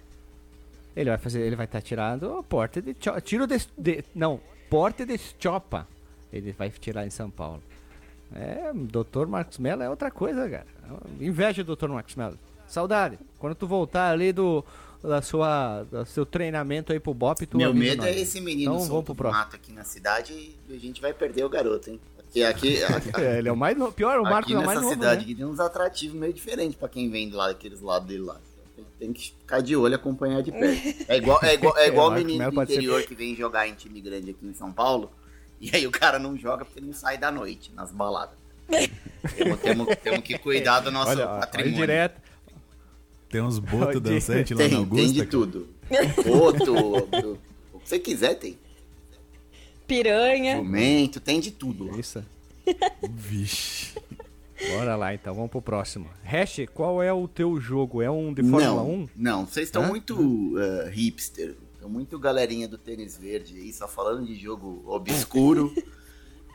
Ele vai fazer, ele vai estar tirando o porte de tiro de, de- não, porte de chopa. Ele vai tirar em São Paulo. É, Dr. Marcos Mello é outra coisa, cara. Inveja do Dr. Marcos Mello. Saudade. Quando tu voltar ali do da sua do seu treinamento aí pro Bop, tu Meu medo nós. é esse menino Então, solto pro mato aqui na cidade e a gente vai perder o garoto, hein? Porque aqui, aqui, É, ele é o mais no... pior, o Marcos é o mais nessa novo, cidade né? tem uns atrativos meio diferentes pra quem vem lá, daqueles lados dele lá. Tem, tem que ficar de olho acompanhar de perto. É igual, é igual, é igual É, o Marcos menino do pode ser- interior que vem jogar em time grande aqui em São Paulo e aí o cara não joga porque não sai da noite nas baladas. temos, temos, temos que cuidar do nosso Olha, olha patrimônio. direto. Tem uns botos Olha, dançantes lá na Tem, Augusta. tem de cara. tudo. Boto, o o que você quiser tem. Piranha. Jumento, tem de tudo. Isso. Vixe. Bora lá então, vamos pro próximo. Hash, qual é o teu jogo? É um de Fórmula não, 1? Não, vocês estão muito eh, hipster. Muito galerinha do tênis verde aí, só falando de jogo obscuro.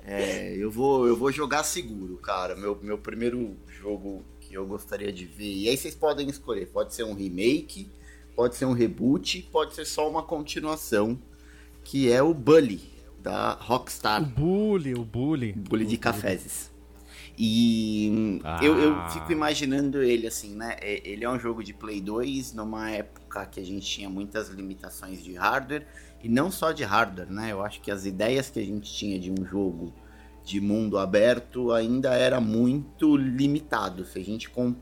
É, eu, vou, eu vou jogar seguro, cara. Meu, meu primeiro jogo que eu gostaria de ver. E aí vocês podem escolher. Pode ser um remake, pode ser um reboot, pode ser só uma continuação. Que é o Bully, da O Rockstar. Bully, o Bully. Bully de cafezes. E hum, eu, eu fico imaginando ele assim, né? É- Ele é um jogo de Play 2 numa época que a gente tinha muitas limitações de hardware. E não só de hardware, né? Eu acho que as ideias que a gente tinha de um jogo de mundo aberto ainda era muito limitado. Se a gente com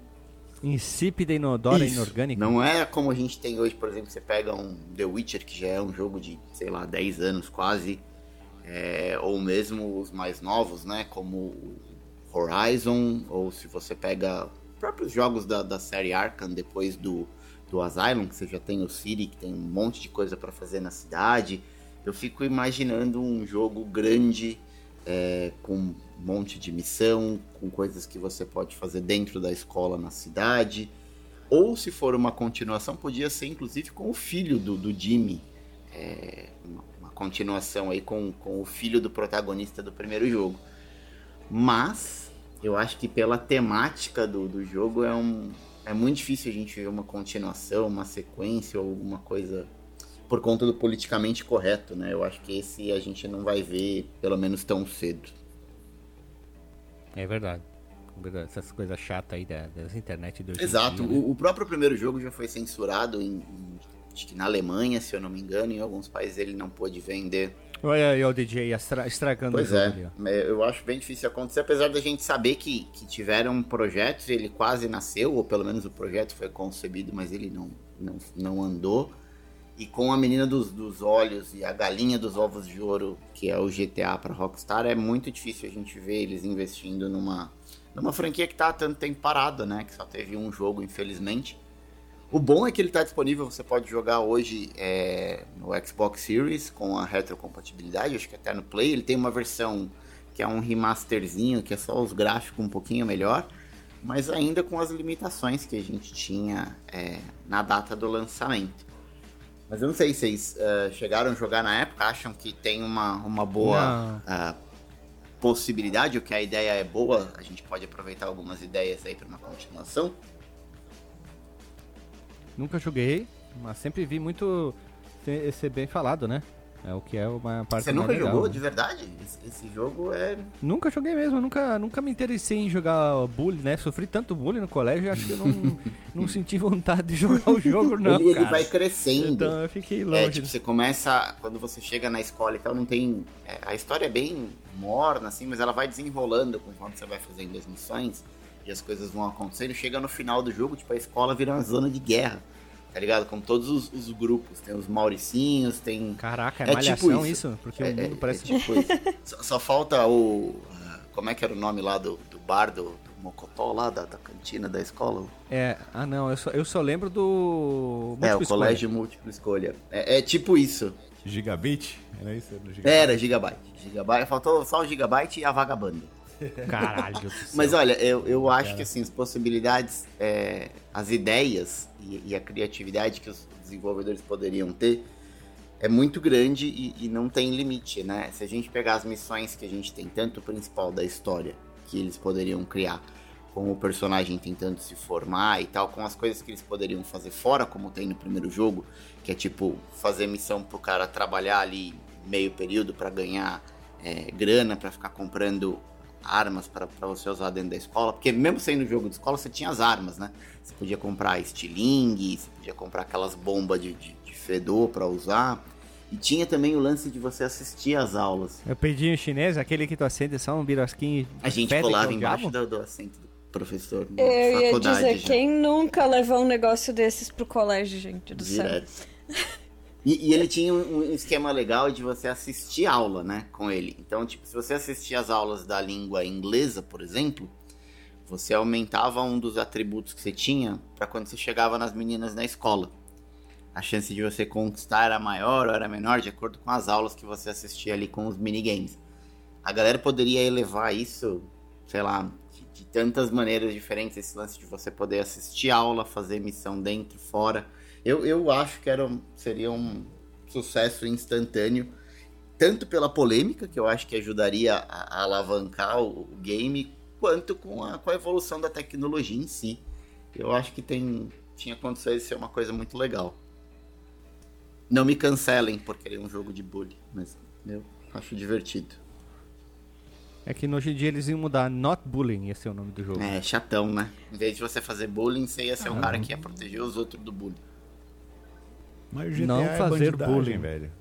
Insípida, inodora, isso. inorgânica. Não é como a gente tem hoje, por exemplo, você pega um The Witcher, que já é um jogo de, sei lá, 10 anos quase, é, ou mesmo os mais novos, né, como o Horizon, ou se você pega próprios jogos da, da série Arkham depois do, do Asylum, que você já tem o City, que tem um monte de coisa para fazer na cidade. Eu fico imaginando um jogo grande, é, com um monte de missão, com coisas que você pode fazer dentro da escola na cidade. Ou se for uma continuação, podia ser inclusive com o filho do, do Jimmy. É, uma, uma continuação aí com, com o filho do protagonista do primeiro jogo. Mas eu acho que pela temática do, do jogo é um. É muito difícil a gente ver uma continuação, uma sequência ou alguma coisa por conta do politicamente correto, né? Eu acho que esse a gente não vai ver, pelo menos tão cedo. É verdade. Essas coisas chatas aí da, das internet do Exato. Dia, né? o, o, próprio primeiro jogo já foi censurado em, em, acho que na Alemanha, se eu não me engano, em alguns países ele não pôde vender. Olha aí o DJ estra estragando pois o é, jogo. é, eu acho bem difícil acontecer, apesar da gente saber que, que tiveram projetos, ele quase nasceu, ou pelo menos o projeto foi concebido, mas ele não, não, não andou. E com a menina dos, dos olhos e a galinha dos ovos de ouro, que é o GTA para Rockstar, é muito difícil a gente ver eles investindo numa, numa franquia que tá há tanto tempo parada, né? Que só teve um jogo, infelizmente. O bom é que ele está disponível, você pode jogar hoje é, no Xbox Series com a retrocompatibilidade, acho que até no Play. Ele tem uma versão que é um remasterzinho, que é só os gráficos um pouquinho melhor, mas ainda com as limitações que a gente tinha é, na data do lançamento. Mas eu não sei se vocês uh, chegaram a jogar na época, acham que tem uma, uma boa uh, possibilidade, ou que a ideia é boa, a gente pode aproveitar algumas ideias aí para uma continuação? Nunca joguei, mas sempre vi muito ser bem falado, né? É o que é uma parte Você nunca legal, jogou né? de verdade? Esse, esse, jogo é. Nunca joguei mesmo, nunca, nunca me interessei em jogar bullying, né? Sofri tanto bullying no colégio, acho que eu não, não senti vontade de jogar o jogo, não. ele, ele vai crescendo. Então eu fiquei longe. É, tipo, você começa. Quando você chega na escola e tal, não tem. É, a história é bem morna, assim, mas ela vai desenrolando conforme você vai fazendo as missões e as coisas vão acontecendo. Chega no final do jogo, tipo, a escola vira uma zona de guerra tá ligado? Com todos os, os, grupos. Tem os Mauricinhos, tem. Caraca, é, é malhação tipo isso. isso. Porque é, o mundo parece. É tipo isso. só, só, falta o. Como é que era o nome lá do, do bar do, do Mocotó, lá da, da, cantina da escola? É, ah não, eu só, eu só lembro do. Múltiplo é, o escolha. colégio múltiplo escolha. É, é, tipo isso. Gigabit? Era isso? Era, gigabyte. era Gigabyte. Gigabyte. Faltou só o Gigabyte e a Vagabanda. Caralho. Mas olha, eu, eu acho que assim, as possibilidades, é, as ideias e, e, a criatividade que os desenvolvedores poderiam ter é muito grande e, e, não tem limite, né? Se a gente pegar as missões que a gente tem, tanto o principal da história que eles poderiam criar, com o personagem tentando se formar e tal, com as coisas que eles poderiam fazer fora, como tem no primeiro jogo, que é tipo fazer missão pro cara trabalhar ali meio período para ganhar é, grana, para ficar comprando armas para você usar dentro da escola, porque mesmo sendo jogo de escola, você tinha as armas, né? Você podia comprar estilingue, você podia comprar aquelas bombas de, de, de fedor para usar. E tinha também o lance de você assistir às aulas. Eu pedi um chinês, aquele que tu acende só um birosquinho. A gente colava embaixo do, do, assento do professor. Na Eu ia dizer, já. quem nunca levou um negócio desses pro colégio, gente do Direto. céu. E, e, ele tinha um esquema legal de você assistir aula, né, com ele. Então, tipo, se você assistia as aulas da língua inglesa, por exemplo, você aumentava um dos atributos que você tinha para quando você chegava nas meninas na escola. A chance de você conquistar era maior ou era menor de acordo com as aulas que você assistia ali com os minigames. A galera poderia elevar isso, sei lá, de, tantas maneiras diferentes, esse lance de você poder assistir aula, fazer missão dentro, fora eu, eu acho que era, seria um sucesso instantâneo, tanto pela polêmica, que eu acho que ajudaria a, a alavancar o, o, game, quanto com a, com a evolução da tecnologia em si. Eu acho que tem, tinha condições de ser uma coisa muito legal. Não me cancelem por querer um jogo de bully, mas eu acho divertido. É que hoje em dia eles iam mudar Not Bullying, ia ser o nome do jogo. É, chatão, né? Em vez de você fazer bullying, você ia ser ah, um cara que ia proteger os outros do bullying. Mas o GTA não é fazer bullying, velho.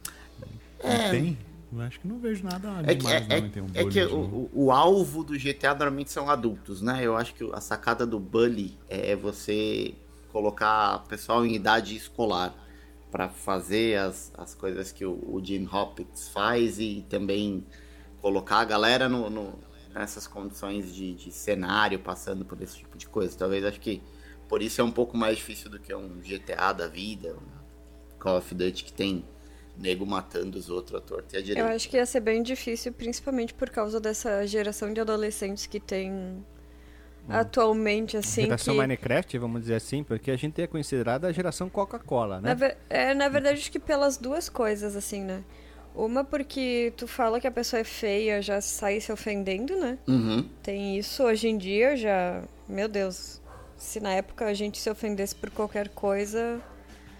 É. Tem? Eu acho que não vejo nada é que, é, é, um é que o, o, alvo do GTA normalmente são adultos, né? Eu acho que a sacada do bully é você colocar pessoal em idade escolar para fazer as, as coisas que o, o, Jim Hopkins faz e também colocar a galera no, no nessas condições de, de cenário, passando por esse tipo de coisa. Talvez acho que por isso é um pouco mais difícil do que um GTA da vida, um Call of Duty que tem nego matando os outros à torta e à Eu acho que ia ser bem difícil, principalmente por causa dessa geração de adolescentes que tem atualmente, assim. geração que... Minecraft, vamos dizer assim, porque a gente é considerada a geração Coca-Cola, Na, né? ve- é, na verdade, acho que pelas duas coisas, assim, né? Uma porque tu fala que a pessoa é feia, já sai se ofendendo, né? Uhum. Tem isso hoje em dia, já. Meu Deus. Se na época a gente se ofendesse por qualquer coisa.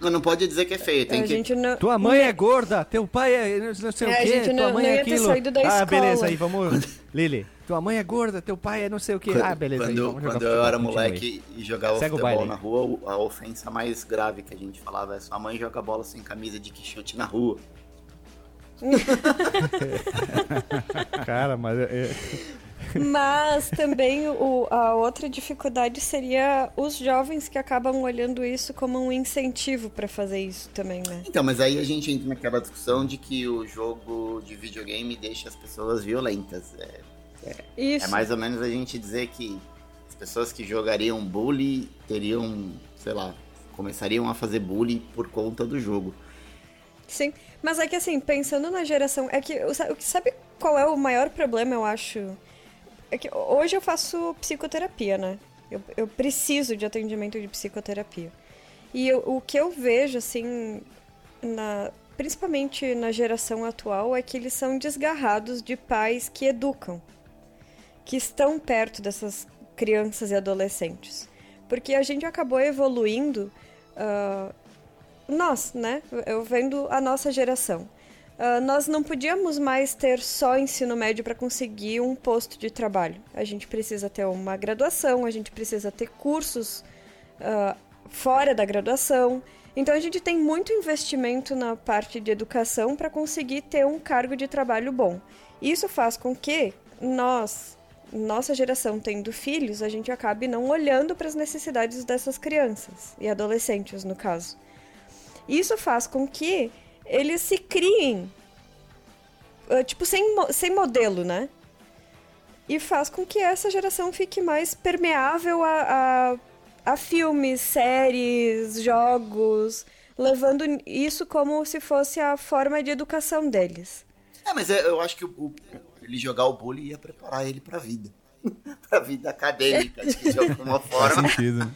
Mas não pode dizer que é feio, tem a que... gente não. Tua mãe é gorda, teu pai é não sei É, o a quê, gente tua não- mãe não é ia ter aquilo. saído da ah, escola. beleza, aí vamos. Lili, tua mãe é gorda, teu pai é não sei o quê. Quando, ah, beleza, aí quando, vamos jogar quando eu futebol, era continue. moleque e jogava Segue futebol na rua, a ofensa mais grave que a gente falava é sua mãe joga bola sem camisa de que chute na rua. Cara, mas é- Mas também o, a outra dificuldade seria os jovens que acabam olhando isso como um incentivo pra fazer isso também, né? Então, mas aí a gente entra naquela discussão de que o jogo de videogame deixa as pessoas violentas. É, Isso. é mais ou menos a gente dizer que as pessoas que jogariam bullying teriam, sei lá, começariam a fazer bullying por conta do jogo. Sim, mas é que assim, pensando na geração, é que sabe qual é o maior problema, eu acho? É que hoje eu faço psicoterapia, né? Eu, eu preciso de atendimento de psicoterapia. E eu- o que eu vejo, assim, na, principalmente na geração atual, é que eles são desgarrados de pais que educam, que estão perto dessas crianças e adolescentes. Porque a gente acabou evoluindo ah, nós, né? Eu vendo a nossa geração. Ah, nós não podíamos mais ter só ensino médio para conseguir um posto de trabalho. A gente precisa ter uma graduação, a gente precisa ter cursos ah, fora da graduação. Então a gente tem muito investimento na parte de educação para conseguir ter um cargo de trabalho bom. Isso faz com que nós, nossa geração tendo filhos, a gente acabe não olhando para as necessidades dessas crianças e adolescentes, no caso. Isso faz com que eles se criem, ah, tipo, sem, sem modelo, né? E faz com que essa geração fique mais permeável a, a, a filmes, séries, jogos, levando isso como se fosse a forma de educação deles. É, mas é- eu acho que o, o- ele jogar o bullying ia preparar ele pra vida. pra vida acadêmica, de alguma Faz forma. sentido.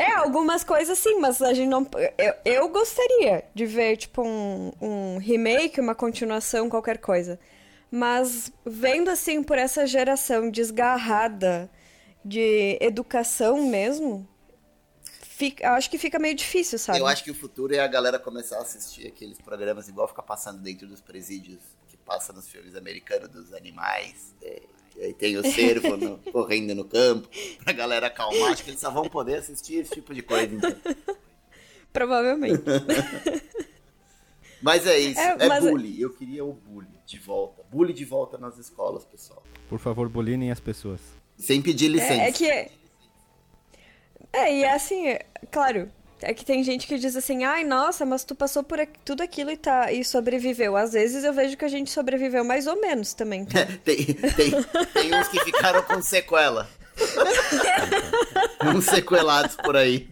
É, algumas coisas sim, mas a gente não. Eu, eu gostaria de ver, tipo, um, um remake, uma continuação, qualquer coisa. Mas vendo assim por essa geração desgarrada de educação mesmo, fica, acho que fica meio difícil, sabe? Eu acho que o futuro é a galera começar a assistir aqueles programas igual fica passando dentro dos presídios, que passa nos filmes americanos dos animais. é, e aí tem o cervo no- correndo no campo, pra galera acalmar. Acho que eles só vão poder assistir esse tipo de coisa. Então. Provavelmente. Mas é isso, É, é, mas- bullying. Eu queria o bullying de volta. Bullying de volta nas escolas, pessoal. Por favor, bolinem as pessoas. Sem pedir licença. É, é que. É, e é assim, é- claro. É que tem gente que diz assim, ai, nossa, mas tu passou por tudo aquilo e, tá, e sobreviveu. Às vezes eu vejo que a gente sobreviveu mais ou menos também. tá? Tem, tem, tem uns que ficaram com sequela. uns sequelados por aí.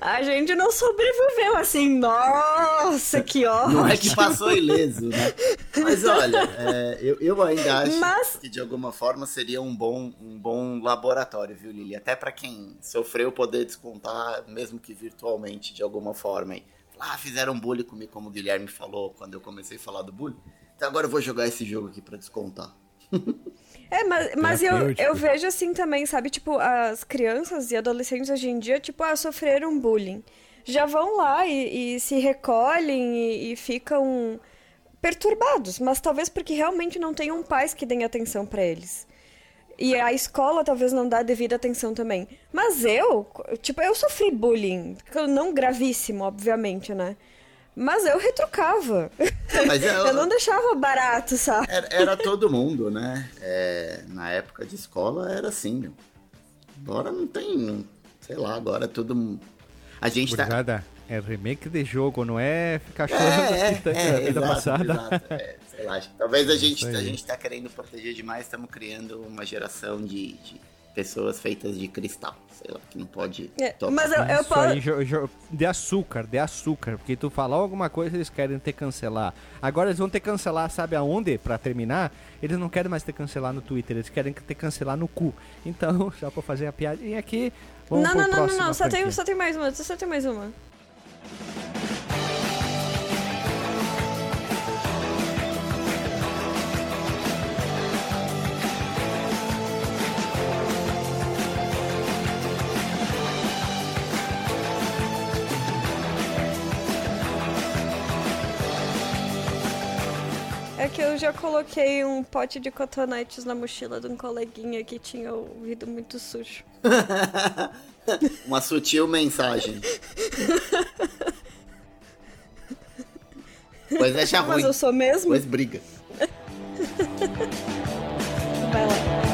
A gente não sobreviveu assim, nossa, que ótimo. Não é que passou ileso, né? Mas olha, é, eu, eu ainda acho Mas- que de alguma forma seria um bom, um bom laboratório, viu, Lili? Até pra quem sofreu poder descontar, mesmo que virtualmente, de alguma forma. Aí. Ah, fizeram bullying comigo, como o Guilherme falou quando eu comecei a falar do bullying. Então agora eu vou jogar esse jogo aqui pra descontar. É, mas, mas eu, eu vejo assim também, sabe? Tipo, as crianças e adolescentes hoje em dia, tipo, ah, sofreram bullying. Já vão lá e, e se recolhem e, e ficam perturbados, mas talvez porque realmente não tenham pais que deem atenção pra eles. E a escola talvez não dá a devida atenção também. Mas eu, tipo, eu sofri bullying. Não gravíssimo, obviamente, né? Mas eu retrucava. Mas eu- eu não deixava barato, sabe? Era, era todo mundo, né? É, na época de escola era assim, meu. Agora não tem, sei lá, agora é todo mundo. A gente tá. Gurizada, é remake de jogo, não é ficar chorando É, as pitangas é, da vida exato, passada. exato, é, sei lá, talvez a gente, a gente tá querendo proteger demais, estamos criando uma geração de, de pessoas feitas de cristal, sei lá, que não pode É, tocar. mas eu, eu Isso posso. aí, jo- jo- de açúcar, de açúcar. Porque tu falar alguma coisa, eles querem ter cancelar. Agora eles vão ter cancelar, sabe aonde? Pra terminar, eles não querem mais ter cancelar no Twitter, eles querem ter cancelar no cu. Então, só pra fazer a piadinha aqui, vamos Não, pro não, não, não, não. Só tem, só tem mais uma. Só tem mais uma. Eu já coloquei um pote de cotonetes na mochila de um coleguinha que tinha ouvido muito sujo. Uma sutil mensagem. Pois Mas ruim. eu sou mesmo? Pois briga. Vai lá.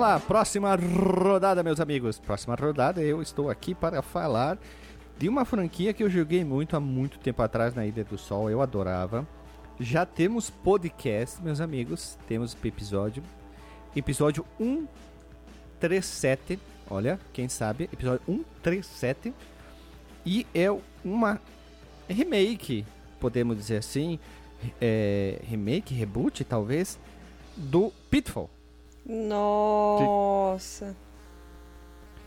Vamos lá, próxima rodada, meus amigos. Próxima rodada, eu estou aqui para falar de uma franquia que eu joguei muito há muito tempo atrás na Ilha do Sol. Eu adorava. Já temos podcast, meus amigos. Temos episódio. Episódio 137. Olha, quem sabe, episódio 137. E é uma remake, podemos dizer assim. É, remake, reboot, talvez, do Pitfall. Nossa.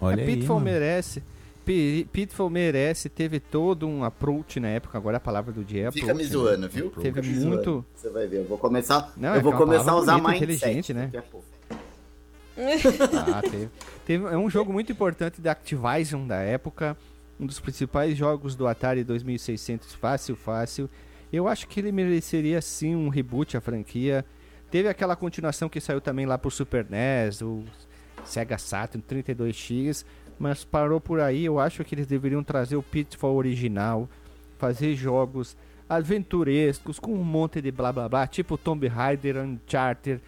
Olha a aí, Pitfall mano. merece. Pi- Pitfall merece, teve todo um approach na época, agora a palavra do dia é Fica approach. me né? zoando, viu? Teve Fica muito- zoando. Você vai ver, eu vou começar, Não, eu é vou é começar a usar mindset inteligente, né? Ah, teve. Teve- É um jogo muito importante da Activision da época. Um dos principais jogos do Atari 2600, fácil, fácil. Eu acho que ele mereceria sim um reboot à franquia. Teve aquela continuação que saiu também lá pro Super NES, o Sega Saturn 32X, mas parou por aí. Eu acho que eles deveriam trazer o Pitfall original, fazer jogos aventurescos com um monte de blá blá blá, tipo Tomb Raider, Uncharted,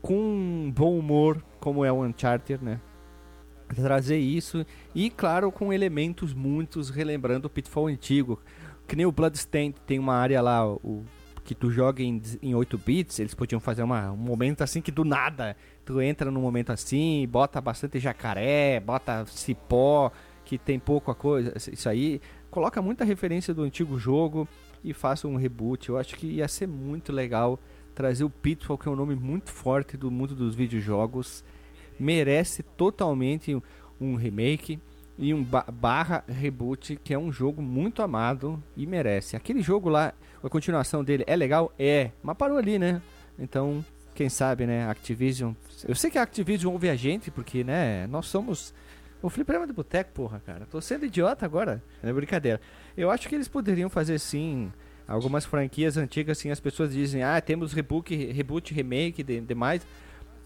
com um bom humor, como é o Uncharted, né? Trazer isso e, claro, com elementos muitos relembrando o Pitfall antigo. Que nem o Bloodstained tem uma área lá, o, que tu joga em, em 8 bits, eles podiam fazer uma, um momento assim que do nada tu entra num momento assim, bota bastante jacaré, bota cipó, que tem pouca coisa, isso aí. Coloca muita referência do antigo jogo e faça um reboot. Eu acho que ia ser muito legal trazer o Pitfall, que é um nome muito forte do mundo dos videojogos. Merece totalmente um- um remake e um ba- barra reboot, que é um jogo muito amado e merece. Aquele jogo lá, a continuação dele é legal? É, mas parou ali, né? Então, quem sabe, né? Activision. Eu sei que a Activision ouve a gente, porque, né? Nós somos. O Fliperama de Boteco, porra, cara. Tô sendo idiota agora. É brincadeira. Eu acho que eles poderiam fazer sim. Algumas franquias antigas, assim, as pessoas dizem, ah, temos reboot, reboot remake, de, demais.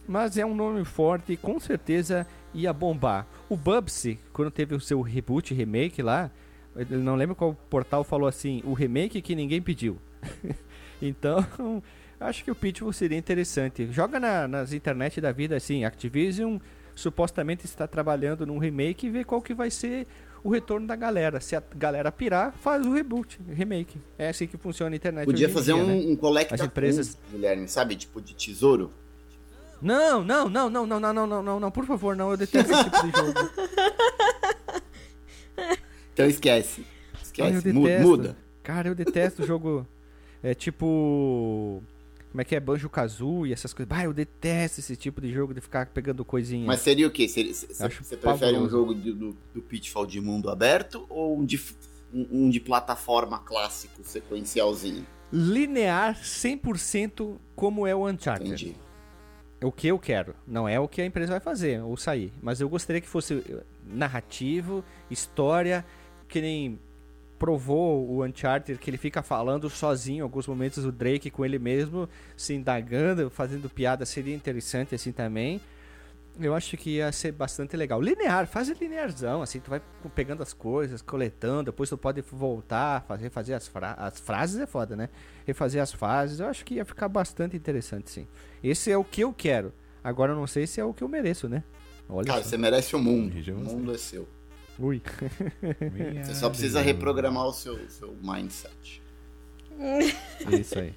Mas é um nome forte e com certeza ia bombar. O Bubsy, quando teve o seu reboot remake lá, eu não lembro qual portal falou assim, o remake que ninguém pediu. então, acho que o Pitbull seria interessante. Joga na, nas internet da vida assim, Activision supostamente está trabalhando num remake e vê qual que vai ser o retorno da galera. Se a galera pirar, faz o reboot, remake. É assim que funciona a internet. Podia fazer dia, um, né? um collecta As empresas- Guilherme, sabe? Tipo de tesouro. Não, não, não, não, não, não, não, não, não, não, por favor, não, eu detesto esse tipo de jogo. Então esquece. Esquece. eu Mu- detesto. Muda. Cara, eu detesto jogo. É tipo. Como é que é? Banjo Kazooie e essas coisas. Bah, eu detesto esse tipo de jogo de ficar pegando coisinha. Mas seria o quê? Seria- Você prefere um jogo de- do, do Pitfall de mundo aberto ou um de, um, um de plataforma clássico, sequencialzinho? Linear 100% como é o Uncharted. Entendi. O que eu quero. Não é o que a empresa vai fazer ou sair. Mas eu gostaria que fosse eh, narrativo, história, que nem provou o Uncharted, que ele fica falando sozinho alguns momentos, o Drake com ele mesmo, se indagando, fazendo piada, seria interessante assim também. Eu acho que ia ser bastante legal. Linear, faz linearzão, assim, tu vai pegando as coisas, coletando, depois tu pode voltar, fazer, fazer as, fra as frases é foda, né? Refazer as fases, eu acho que ia ficar bastante interessante, sim. Esse é o que eu quero. Agora eu não sei se é o que eu mereço, né? Olha Cara, só. você merece o mundo. O mundo é seu. Ui. Você só precisa reprogramar o seu, seu mindset. Isso aí.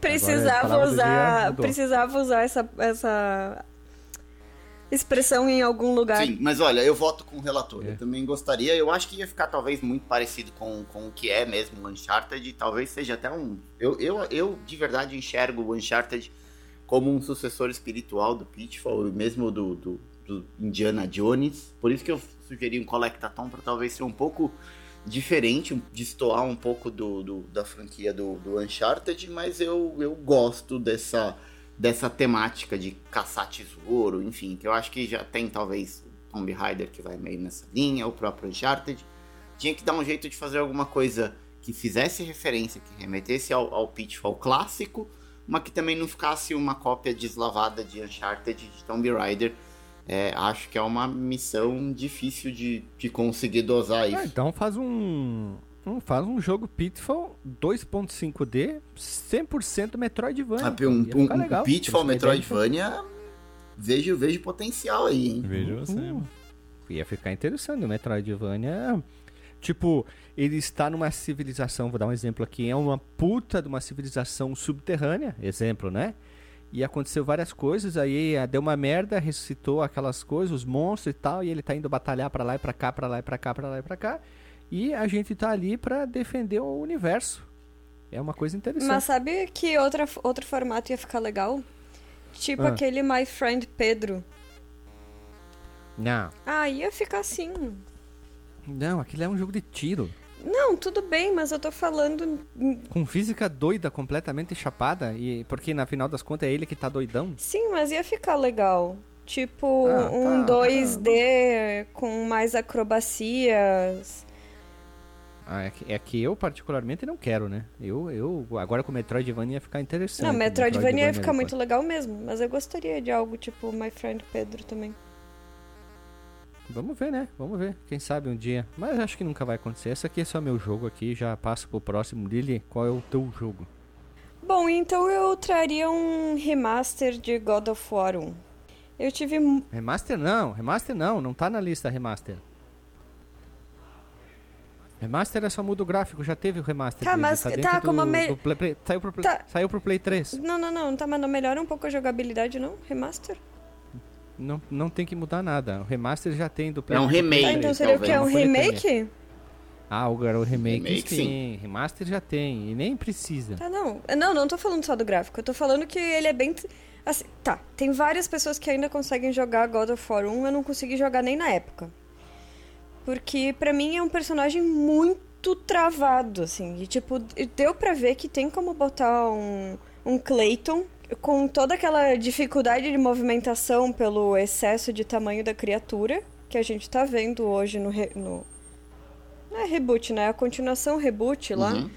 Precisava usar, precisava usar essa, essa expressão em algum lugar. Sim, mas olha, eu voto com o relator. É. Eu também gostaria. Eu acho que ia ficar talvez muito parecido com, com o que é mesmo o Uncharted. Talvez seja até um. Eu, eu, eu de verdade enxergo o Uncharted como um sucessor espiritual do Pitfall, e mesmo do, do, do Indiana Jones. Por isso que eu sugeri um Collectathon para talvez ser um pouco diferente, destoar um pouco do, do- da franquia do, do Uncharted, mas eu, eu gosto dessa, dessa temática de caçar tesouro, enfim, que eu acho que já tem talvez Tomb Raider que vai meio nessa linha, o próprio Uncharted. Tinha que dar um jeito de fazer alguma coisa que fizesse referência, que remetesse ao, ao Pitfall clássico, mas que também não ficasse uma cópia deslavada de Uncharted de Tomb Raider. É, acho que é uma missão difícil de, de conseguir dosar isso. Ah, então faz um, um- Faz um jogo Pitfall 2.5D 100% Metroidvania. Ah, um, um, um legal. Pitfall Metroidvania, vejo, vejo potencial aí, hein? Veja você. Hum. Ia ficar interessante. O Metroidvania. Tipo, ele está numa civilização, vou dar um exemplo aqui, é uma puta de uma civilização subterrânea, exemplo, né? E aconteceu várias coisas, aí eh, deu uma merda, ressuscitou aquelas coisas, os monstros e tal, e ele tá indo batalhar pra lá e pra cá, pra lá e pra cá, pra lá e pra cá. E a gente tá ali pra defender o universo. É uma coisa interessante. Mas sabe que outra, outro formato ia ficar legal? Tipo Ah. aquele My Friend Pedro. Não, Ah, ia ficar assim. não, aquilo é um jogo de tiro. Não, tudo bem, mas eu tô falando. Com física doida, completamente chapada, e porque na final das contas é ele que tá doidão. Sim, mas ia ficar legal. Tipo, Ah, um tá, 2D com mais acrobacias. Ah, é, que, é que eu particularmente não quero, né? Eu, eu agora com o Metroidvania ia ficar interessante. Não, Metroidvania ia ficar muito legal mesmo. Mas eu gostaria de algo tipo My Friend Pedro também. Vamos ver, né? Vamos ver. Quem sabe um dia. Mas acho que nunca vai acontecer. Esse aqui é só meu jogo aqui. Já passo pro próximo. Lili, qual é o teu jogo? Bom, então eu traria um remaster de God of War 1. Eu tive. Remaster não, remaster não. Não tá na lista remaster. Remaster é só muda o gráfico, já teve o remaster. Tá, mas tá, do- como a me- do Play- Play- saiu, pro Play, Tá. saiu pro Play 3. Não, não, não, tá, mas não melhora um pouco a jogabilidade, não? Remaster? Não, não tem que mudar nada. O remaster já tem do Play É um do remake, Tá, 3. então seria o talvez. quê? Um remake? Ah, o, o remake, Remake, sim. sim. Remaster já tem. E nem precisa. Tá, não. Não, não tô falando só do gráfico. Eu tô falando que ele é bem. Assim, tá, tem várias pessoas que ainda conseguem jogar God of War 1, eu não consegui jogar nem na época. Porque pra mim é um personagem muito travado, assim. E tipo, deu pra ver que tem como botar um, um Clayton com toda aquela dificuldade de movimentação pelo excesso de tamanho da criatura que a gente tá vendo hoje no. re- no não é reboot, né? A continuação reboot lá. Uhum.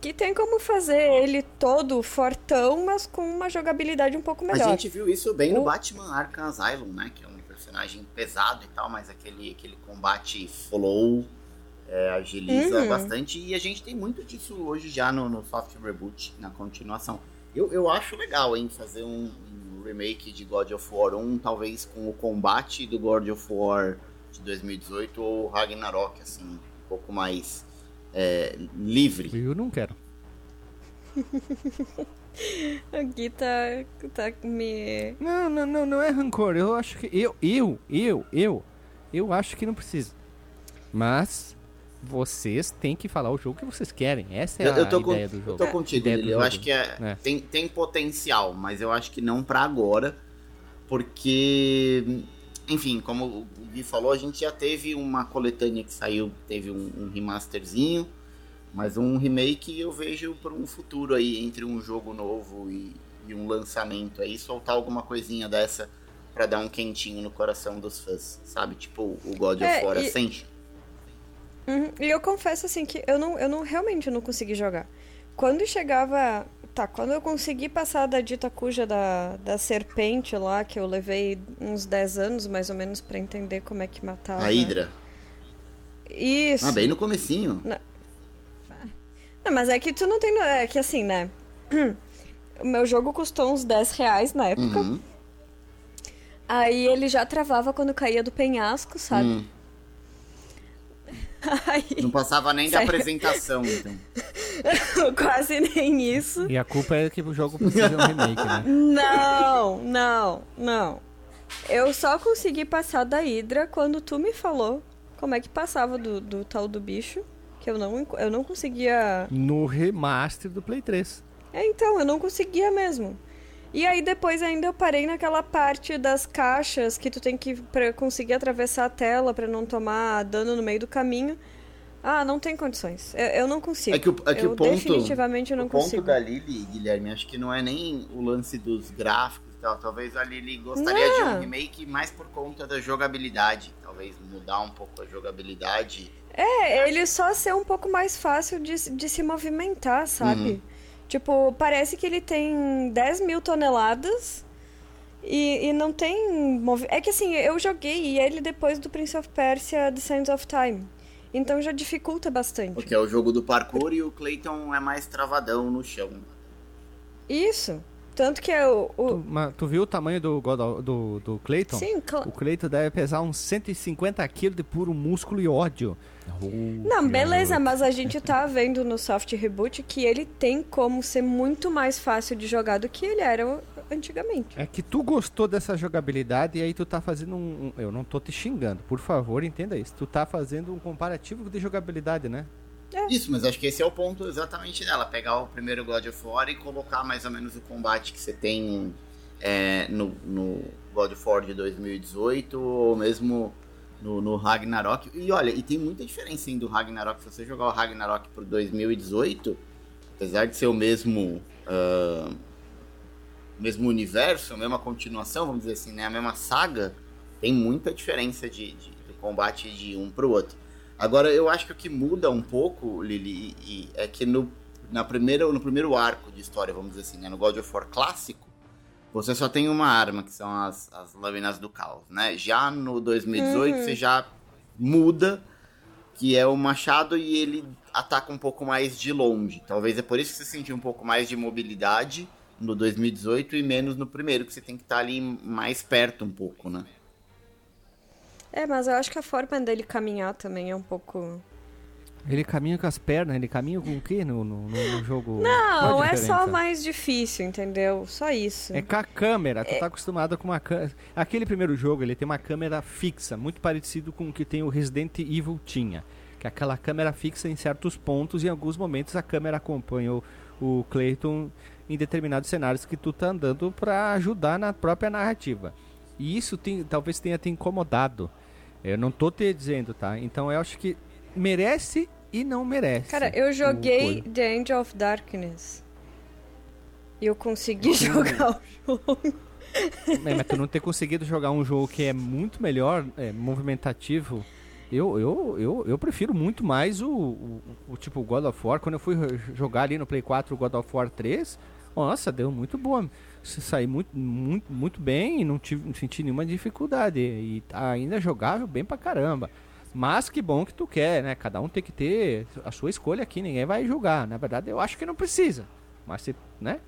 Que tem como fazer ele todo fortão, mas com uma jogabilidade um pouco A melhor. gente viu isso bem no O- Batman Arkham Asylum, né? Que é personagem pesado e tal, mas aquele, aquele combate flow é, agiliza Uhum. bastante. E a gente tem muito disso hoje já no, no Soft Reboot, na continuação. Eu, eu acho legal, hein, fazer um, um remake de God of War 1, talvez com o combate do God of War de 2018 ou Ragnarok, assim, um pouco mais é, livre. Eu não quero. O Gui tá, tá me. Não, não, não, não é rancor. Eu acho que. Eu, eu, eu, eu. Eu acho que não precisa. Mas vocês têm que falar o jogo que vocês querem. Essa é Eu, eu a tô, com- ideia do jogo. eu tô contigo, Ideia do Lili. Eu acho que é, É. Tem, tem potencial, mas eu acho que não pra agora. Porque, enfim, como o Gui falou, a gente já teve uma coletânea que saiu, teve um, um remasterzinho. Mas um remake eu vejo para um futuro aí, entre um jogo novo e, e um lançamento aí, soltar alguma coisinha dessa pra dar um quentinho no coração dos fãs, sabe? Tipo o God É, of War e- Ascension. Uhum. E eu confesso assim que eu não, eu não realmente não consegui jogar. Quando chegava. Tá, quando eu consegui passar da dita cuja da, da serpente lá, que eu levei uns 10 anos mais ou menos pra entender como é que matava. A Hydra. Isso. Ah, bem no comecinho. Não, mas é que tu não tem. no- É que assim, né? O meu jogo custou uns 10 reais na época. Uhum. Aí ele já travava quando caía do penhasco, sabe? Hum. Aí, Não passava nem da Sério? apresentação, então. quase nem isso. E a culpa é que o jogo precisa de um remake, né? Não, não, não. Eu só consegui passar da Hydra quando tu me falou como é que passava do, do tal do bicho. Que eu não, eu não conseguia. No remaster do Play 3. É, então, eu não conseguia mesmo. E aí depois ainda eu parei naquela parte das caixas que tu tem que pra conseguir atravessar a tela pra não tomar dano no meio do caminho. Ah, não tem condições. Eu, eu não consigo. É que o, é que eu o ponto, definitivamente não o ponto consigo. da Lily, Guilherme, acho que não é nem o lance dos gráficos e tal. Talvez a Lily gostaria de Não. um remake mais por conta da jogabilidade. Talvez mudar um pouco a jogabilidade. É, ele só ser um pouco mais fácil de, se- de se movimentar, sabe? Uhum. Tipo, parece que ele tem 10 mil toneladas e, e não tem. movi- É que assim, eu joguei ele depois do Prince of Persia The Sands of Time. Então já dificulta bastante. Porque é o jogo do parkour e o Clayton é mais travadão no chão. Isso. Tanto que eu. o- Tu, mas tu viu o tamanho do, God of- do, do Clayton? Sim, cla- O Clayton deve pesar uns 150 kg de puro músculo e ódio. Não, beleza, mas a gente tá vendo no Soft Reboot que ele tem como ser muito mais fácil de jogar do que ele era antigamente. É que tu gostou dessa jogabilidade e aí tu tá fazendo um, um- Eu não tô te xingando, por favor, entenda isso. Tu tá fazendo um comparativo de jogabilidade, né? Isso, mas acho que esse é o ponto exatamente dela. Pegar o primeiro God of War e colocar mais ou menos o combate que você tem é, no, no God of War de 2018 ou mesmo no, no Ragnarok. E olha, e tem muita diferença hein, do Ragnarok. Se você jogar o Ragnarok pro 2018, apesar de ser o mesmo... ah, mesmo universo, a mesma continuação, vamos dizer assim, né? A mesma saga, tem muita diferença de, de, combate de um pro outro. Agora, eu acho que o que muda um pouco, Lili, e- e é que no, na primeira, no primeiro arco de história, vamos dizer assim, né, no God of War clássico, você só tem uma arma, que são as, as lâminas do caos, né? Já no 2018, você já muda, que é o machado e ele ataca um pouco mais de longe. Talvez é por isso que você sentiu um pouco mais de mobilidade no 2018 e menos no primeiro, que você tem que estar ali mais perto um pouco, né? É, mas eu acho que a forma dele caminhar também é um pouco. Ele caminha com as pernas, ele caminha com o quê no, no, no- jogo? Não, é só mais difícil, entendeu? Só isso. É com a câmera, tu tá acostumado com uma câmera. Aquele primeiro jogo, ele tem uma câmera fixa, muito parecido com o que tem o Resident Evil tinha. Que é aquela câmera fixa em certos pontos e em alguns momentos a câmera acompanha o, o Clayton em determinados cenários que tu tá andando pra ajudar na própria narrativa. E isso tem, talvez tenha te incomodado. Eu não tô te dizendo, tá? Então eu acho que merece e não merece. Cara, eu joguei. The Angel of Darkness. E eu consegui jogar o jogo. É, mas tu não ter conseguido jogar um jogo que é muito melhor, é, movimentativo. Eu, eu, eu, eu prefiro muito mais o, o, o tipo God of War. Quando eu fui jogar ali no Play 4 o God of War 3, nossa, deu muito boa. Saí muito, muito, muito bem e não, tive, não senti nenhuma dificuldade. E tá ainda jogável bem pra caramba. Mas que bom que tu quer, né? Cada um tem que ter a sua escolha aqui, ninguém vai julgar. Na verdade, eu acho que não precisa. Mas se, né?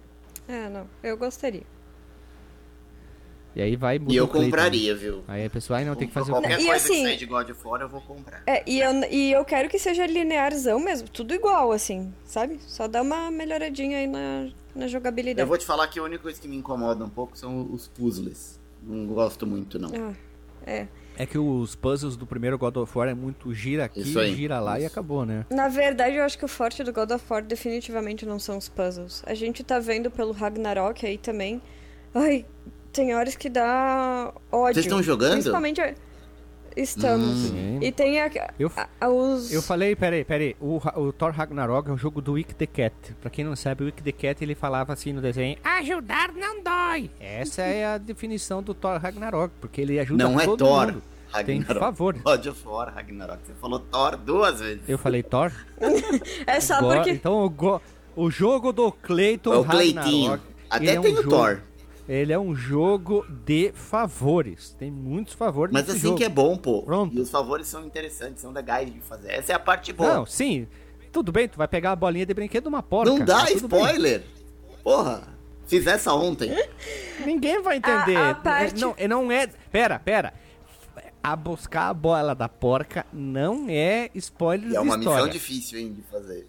É, não, eu gostaria. E aí vai E eu Clayton. compraria, viu? Aí a pessoa aí não tem que fazer o Qualquer E coisa assim- que sair de God of War, eu vou comprar. É, e eu, e eu quero que seja linearzão mesmo, tudo igual, assim, sabe? Só dá uma melhoradinha aí na, na jogabilidade. Eu vou te falar que a única coisa que me incomoda um pouco são os puzzles. Não gosto muito, não. Ah, é. É que os puzzles do primeiro God of War é muito gira aqui, gira lá e isso. acabou, né? Na verdade, eu acho que o forte do God of War definitivamente não são os puzzles. A gente tá vendo pelo Ragnarok aí também. Ai, tem horas que dá ódio. Vocês estão jogando? Principalmente. Estamos. Sim. E tem a, Eu- a- a- os. Eu falei, peraí, peraí, o, o Thor Ragnarok é um jogo do Wick the Cat. Pra quem não sabe, o Wick the Cat ele falava assim no desenho: Ajudar não dói. Essa é a definição do Thor Ragnarok, porque ele ajuda Não é todo Thor. mundo. Tem Ragnarok. favor. God of War, Ragnarok. Você falou Thor duas vezes. Eu falei Thor? É só Go- porque. Então o, go- o jogo do Clayton É o Ragnarok. Cleitinho. Até ele é um tem o jogo- Thor. Ele é um jogo de favores. Tem muitos favores Mas nesse assim jogo. que é bom, pô. Pronto. E os favores são interessantes, são legais de fazer. Essa é a parte boa. Não, sim. Tudo bem, tu vai pegar a bolinha de brinquedo de uma porca. Não dá mas tudo bem. spoiler. Porra. Fiz essa ontem. Ninguém vai entender. A- a parte- Não, não é. Pera, pera. A buscar a bola da porca não é spoiler E é uma missão difícil, hein, de fazer.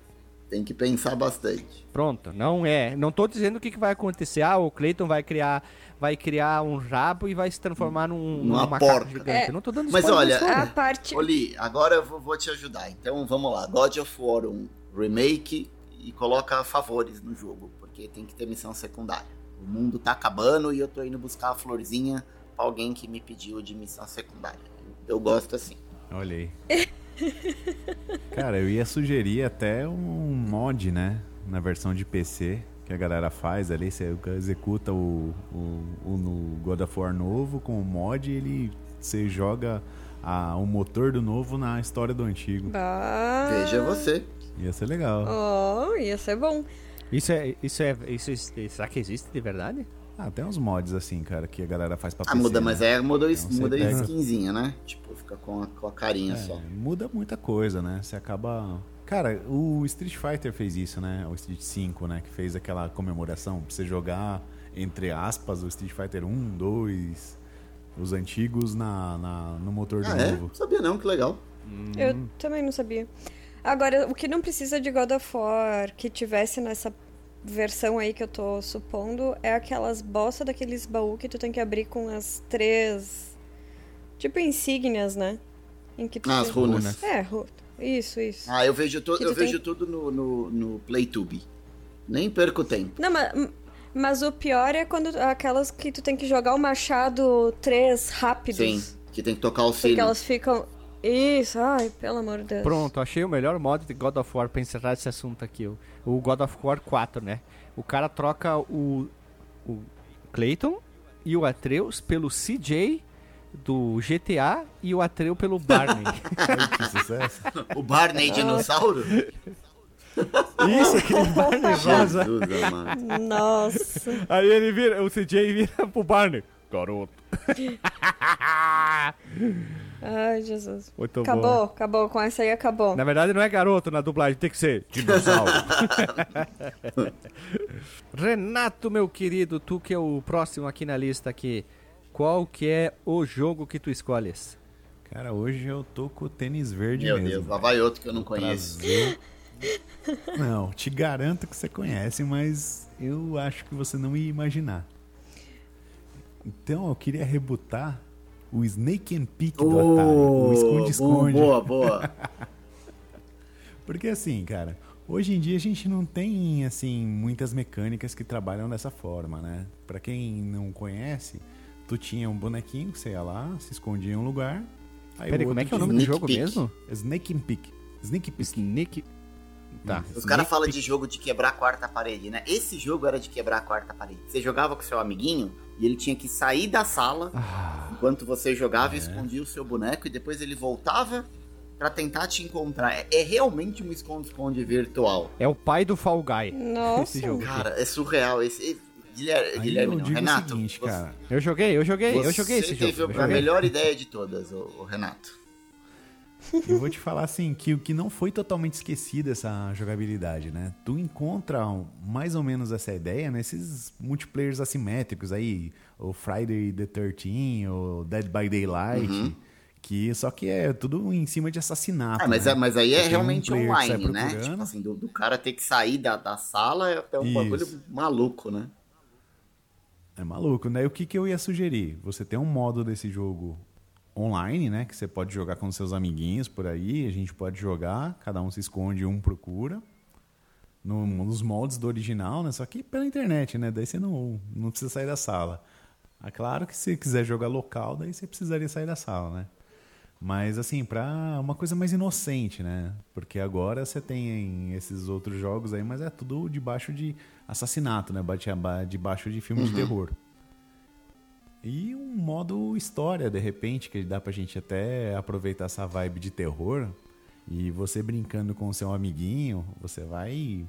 Tem que pensar bastante. Pronto, não é. Não tô dizendo o que, que vai acontecer. Ah, o Clayton vai criar, vai criar um rabo e vai se transformar num, Numa porca. gigante. É. Não tô dando Mas spoiler olha. A parte. Oli, agora eu vou, vou te ajudar. Então vamos lá. God of War 1 Remake e coloca favores no jogo, porque tem que ter missão secundária. O mundo tá acabando e eu tô indo buscar a florzinha alguém que me pediu de missão secundária. Eu gosto assim. Olha aí. Cara, eu ia sugerir até um mod, né? Na versão de PC que a galera faz ali. Você executa o, o, o no God of War novo com o mod e ele, você joga a, o motor do novo na história do antigo. Bah. Veja você. Ia ser legal. Oh, ia ser bom. Isso é, isso é, isso é- será que existe de verdade? Ah, tem uns mods assim, cara, que a galera faz pra Ah, PC. muda, né? mas é muda, Então muda a pega- skinzinha, né? Tipo, fica com a, com a carinha só. É, muda muita coisa, né? Você acaba. Cara, o Street Fighter fez isso, né? O Street 5, né? Que fez aquela comemoração pra você jogar, entre aspas, o Street Fighter 1, 2, os antigos na, na- no motor do Ah, é? novo. Não sabia não, que legal. Eu também não sabia. Agora, o que não precisa de God of War que tivesse nessa versão aí que eu tô supondo é aquelas bosta daqueles baús que tu tem que abrir com as três. Tipo insígnias, né? Em que tu Ah, as tem- runas. É, ru- isso, isso. Ah, eu vejo, to, eu tem- vejo tudo no, no, no PlayTube. Nem perco tempo. Não, mas, mas o pior é quando aquelas que tu tem que jogar o machado três rápidos. Sim, que tem que tocar o Porque sino. elas ficam. Isso, ai, pelo amor de Deus. Pronto, achei o melhor mod de God of War pra encerrar esse assunto aqui. O, o God of War 4, né? O cara troca o, o Clayton e o Atreus pelo CJ do GTA e o Atreu pelo Barney. que sucesso. O Barney dinossauro? Isso, aquele Barney rosa. Nossa. Aí ele vira, o CJ vira pro Barney. Garoto. Ai, Jesus. Muito acabou, bom. acabou. Com essa aí acabou. Na verdade não é garoto na dublagem, tem que ser dinossauro. Renato, meu querido, tu que é o próximo aqui na lista aqui. Qual que é o jogo que tu escolhes? Cara, hoje eu tô com o tênis verde Meu mesmo. Deus, lá vai outro que eu não conheço. Trazer- Não, te garanto que você conhece, mas eu acho que você não ia imaginar. Então eu queria rebutar o Snake and Peek do Atari, o Oh, esconde-esconde. Boa, boa. Porque assim, cara, hoje em dia a gente não tem assim muitas mecânicas que trabalham dessa forma, né? Pra quem não conhece, tu tinha um bonequinho que você ia lá, se escondia em um lugar. Aí Peraí, o como é que é o nome do jogo Peek. mesmo? Snake and Peek. Snake Peek. Sneak. Tá. Os caras falam de jogo de quebrar a quarta parede, né? Esse jogo era de quebrar a quarta parede. Você jogava com seu amiguinho e ele tinha que sair da sala Ah. enquanto você jogava e É. escondia o seu boneco e depois ele voltava pra tentar te encontrar. É, é realmente um esconde-esconde virtual. É o pai do Fall Guy. Nossa. Esse jogo. Cara, é surreal. Esse, Guilherme, Aí Guilherme eu não, digo Renato. o seguinte, você- cara. Eu joguei, eu joguei, eu você joguei esse jogo. teve eu a melhor ideia de todas, o, Renato. Eu vou te falar assim, que o que não foi totalmente esquecido essa jogabilidade, né? Tu encontra um- mais ou menos essa ideia nesses multiplayers assimétricos aí, o Friday the 13, o Dead by Daylight, que só que é tudo em cima de assassinato. Ah, mas, né? é- mas aí é tem um realmente sai online, né? Tipo assim, do, do cara ter que sair da, da sala é é um Isso. bagulho maluco, né? É maluco, né? E o que, que eu ia sugerir? Você tem um modo desse jogo online, né? Que você pode jogar com seus amiguinhos por aí. A gente pode jogar, cada um se esconde, um procura. No- nos moldes do original, né? Só que pela internet, né? Daí você não, não precisa sair da sala. É claro que se você quiser jogar local, daí você precisaria sair da sala, né? Mas assim, pra uma coisa mais inocente, né? Porque agora você tem esses outros jogos aí, mas é tudo debaixo de assassinato, né? Debaixo de filme de terror. E um modo história, de repente, que dá pra gente até aproveitar essa vibe de terror. E você brincando com o seu amiguinho, você vai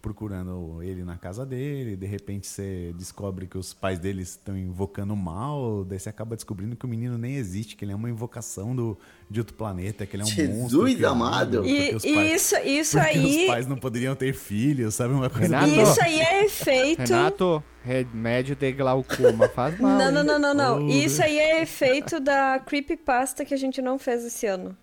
procurando ele na casa dele, de repente você descobre que os pais dele estão invocando o mal, daí você acaba descobrindo que o menino nem existe, que ele é uma invocação do, de outro planeta, que ele é um Jesus monstro. criado, amado! porque E, os e pais- isso, isso aí. os pais não poderiam ter filhos, sabe? Uma coisa Renato, Isso aí é efeito. Renato, remédio de glaucoma faz mal. Não, não, não, não, não. Oh, Isso aí é efeito da creepypasta que a gente não fez esse ano.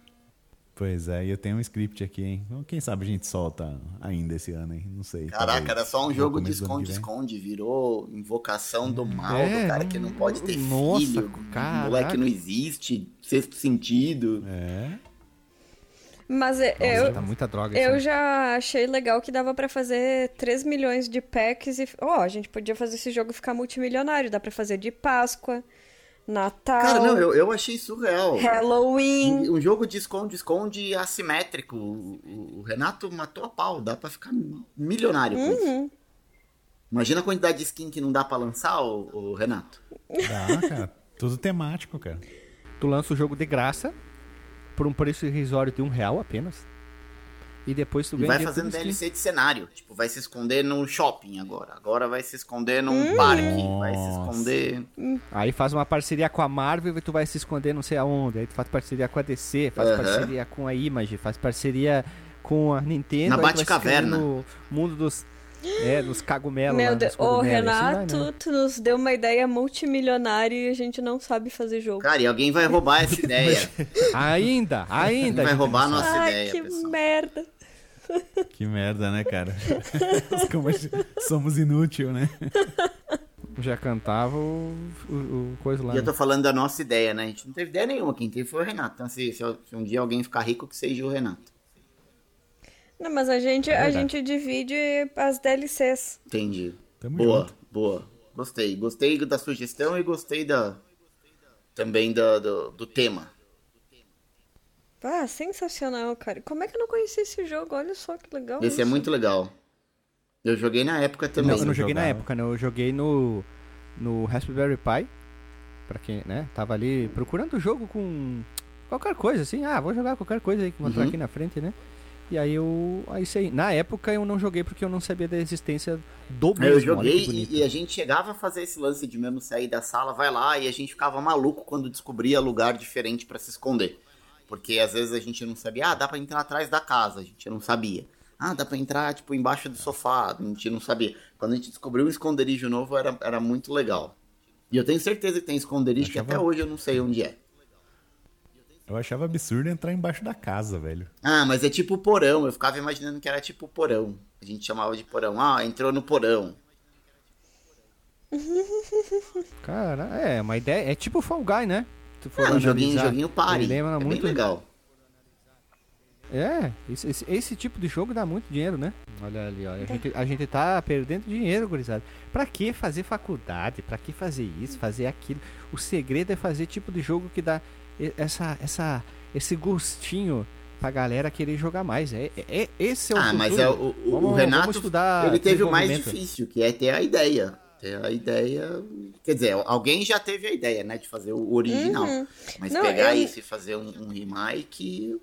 Pois é, e eu tenho um script aqui, hein? Quem sabe a gente solta ainda esse ano, hein? Não sei. Caraca, talvez era só um jogo de esconde-esconde, virou invocação do mal, É, do cara que não pode ter nossa, filho, caraca. moleque não existe, sexto sentido. É. Mas é- Nossa, eu, tá muita droga eu já achei legal que dava pra fazer 3 milhões de packs e. Ó, a gente podia fazer esse jogo ficar multimilionário. Dá pra fazer de Páscoa, Natal, Cara, não, eu, eu achei surreal. Halloween. Um, um jogo de esconde-esconde assimétrico. O, o- Renato matou a pau, dá pra ficar milionário com isso. Uhum. Imagina a quantidade de skin que não dá pra lançar, o, o Renato. Dá, cara. Tudo temático, cara. Tu lança o jogo de graça por um preço irrisório de um real apenas. E depois tu E ganha vai fazendo. DLC de cenário. Tipo, vai se esconder num shopping agora. Agora vai se esconder num Hum. parque. Vai se esconder. Aí faz uma parceria com a Marvel e tu vai se esconder não sei aonde. Aí tu faz parceria com a DC, faz Aham. parceria com a Image, faz parceria com a Nintendo. Na vai Batcaverna. No mundo dos. É, dos cagumelos. Meu Deus, ô. Assim vai, Renato, né? tu nos deu uma ideia multimilionária e a gente não sabe fazer jogo. Cara, e alguém vai roubar essa ideia. Ainda, ainda. vai gente roubar a nossa Ai, ideia, que pessoal. merda. Que merda, né, cara? A somos inútil, né? Já cantava o, o, o coisa lá. E eu né? tô falando da nossa ideia, né? A gente não teve ideia nenhuma. Quem teve foi o Renato. Então, se, se, se um dia alguém ficar rico, que seja o Renato. Não, mas a gente, a verdade. gente divide as DLCs. Entendi. Tamo boa, junto. boa. Gostei. Gostei da sugestão e gostei da também da, do, do tema. Ah, sensacional, cara. Como é que eu não conheci esse jogo? Olha só que legal. Esse é isso. muito legal. Eu joguei na época também. Não, eu não joguei na jogava? época, né? Eu joguei no, no Raspberry Pi. Pra quem, né? Tava ali procurando o jogo com qualquer coisa, assim. Ah, vou jogar qualquer coisa aí que encontrar Uhum. aqui na frente, né? E aí eu. Aí sei. Na época eu não joguei porque eu não sabia da existência do mesmo. Eu olha que joguei e, e a gente chegava a fazer esse lance de mesmo sair da sala, vai lá, e a gente ficava maluco quando descobria lugar diferente pra se esconder. Porque às vezes a gente não sabia, ah, dá pra entrar atrás da casa, a gente não sabia. Ah, dá pra entrar, tipo, embaixo do sofá, a gente não sabia. Quando a gente descobriu um esconderijo novo, era, era muito legal. E eu tenho certeza que tem esconderijo que Achava- até hoje eu não sei onde é. Eu achava absurdo entrar embaixo da casa, velho. Ah, mas é tipo porão, eu ficava imaginando que era tipo porão. A gente chamava de porão. Ah, entrou no porão. Cara, é, uma ideia. É tipo Fall Guy, né? Se for É um joguinho, analisar. joguinho party. Ele lembra É muito. bem legal. É, esse, esse, esse tipo de jogo dá muito dinheiro, né? Olha ali, olha. A gente, a gente tá perdendo dinheiro, gurizada. Pra que fazer faculdade? Pra que fazer isso, fazer aquilo? O segredo é fazer tipo de jogo que dá essa, essa, esse gostinho pra galera querer jogar mais. É, é, é- esse é o Ah, futuro. mas é, o, o- o Vamos- Renato, vamos estudar ele teve o mais difícil, que é ter a ideia. A ideia... Quer dizer, alguém já teve a ideia, né, de fazer o original. Uhum. Mas Não, pegar eu- isso e fazer um, um remake,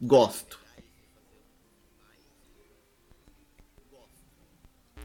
gosto.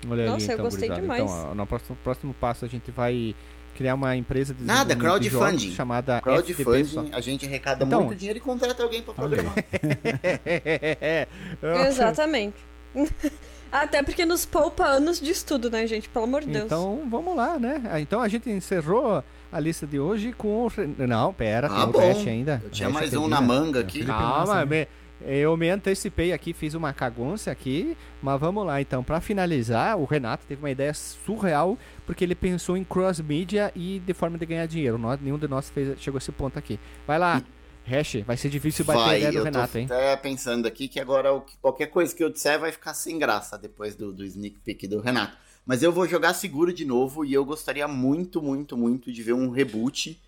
Olha ali, Nossa, eu então, gostei gurizada. demais. Então, ó, no próximo, próximo passo a gente vai criar uma empresa de Nada, de crowdfunding. jogos chamada FTP Crowdfunding, a gente arrecada Então- muito dinheiro e contrata alguém pra programar. Exatamente. Até porque nos poupa anos de estudo, né, gente? Pelo amor de Deus. Então vamos lá, né? Ah, Então a gente encerrou a lista de hoje com o. Não, pera, Ah, tem o bom. Hash ainda. Eu tinha mais um na manga aqui. Calma, né? me- eu me antecipei aqui, fiz uma cagonça aqui, mas vamos lá então. Pra finalizar, o Renato teve uma ideia surreal, porque ele pensou em cross-media e de forma de ganhar dinheiro. Nós, nenhum de nós fez, chegou a esse ponto aqui. Vai lá, Hash, vai ser difícil bater a Vai, ideia do eu Renato, tô hein? até pensando aqui que agora qualquer coisa que eu disser vai ficar sem graça depois do, do sneak peek do Renato. Mas eu vou jogar seguro de novo e eu gostaria muito, muito, muito de ver um reboot.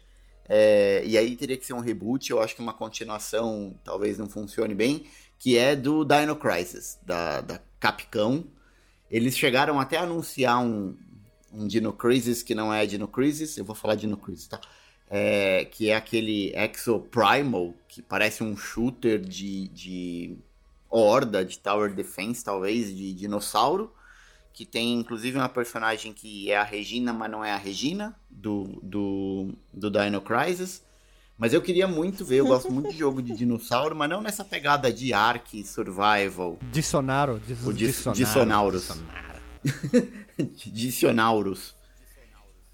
É, e aí teria que ser um reboot, eu acho que uma continuação talvez não funcione bem, que é do Dino Crisis, da, da Capcom. Eles chegaram até a anunciar um, um Dino Crisis que não é Dino Crisis, eu vou falar Dino Crisis, tá? É, que é aquele Exo Primal, que parece um shooter de, de horda de Tower Defense, talvez, de dinossauro. Que tem inclusive uma personagem que é a Regina, mas não é a Regina, do, do, do Dino Crisis. Mas eu queria muito ver, eu gosto muito de jogo de dinossauro, mas não nessa pegada de Ark Survival. Dissonaro. Dis O dis dissonaro. Dissonauros. Dissonauros.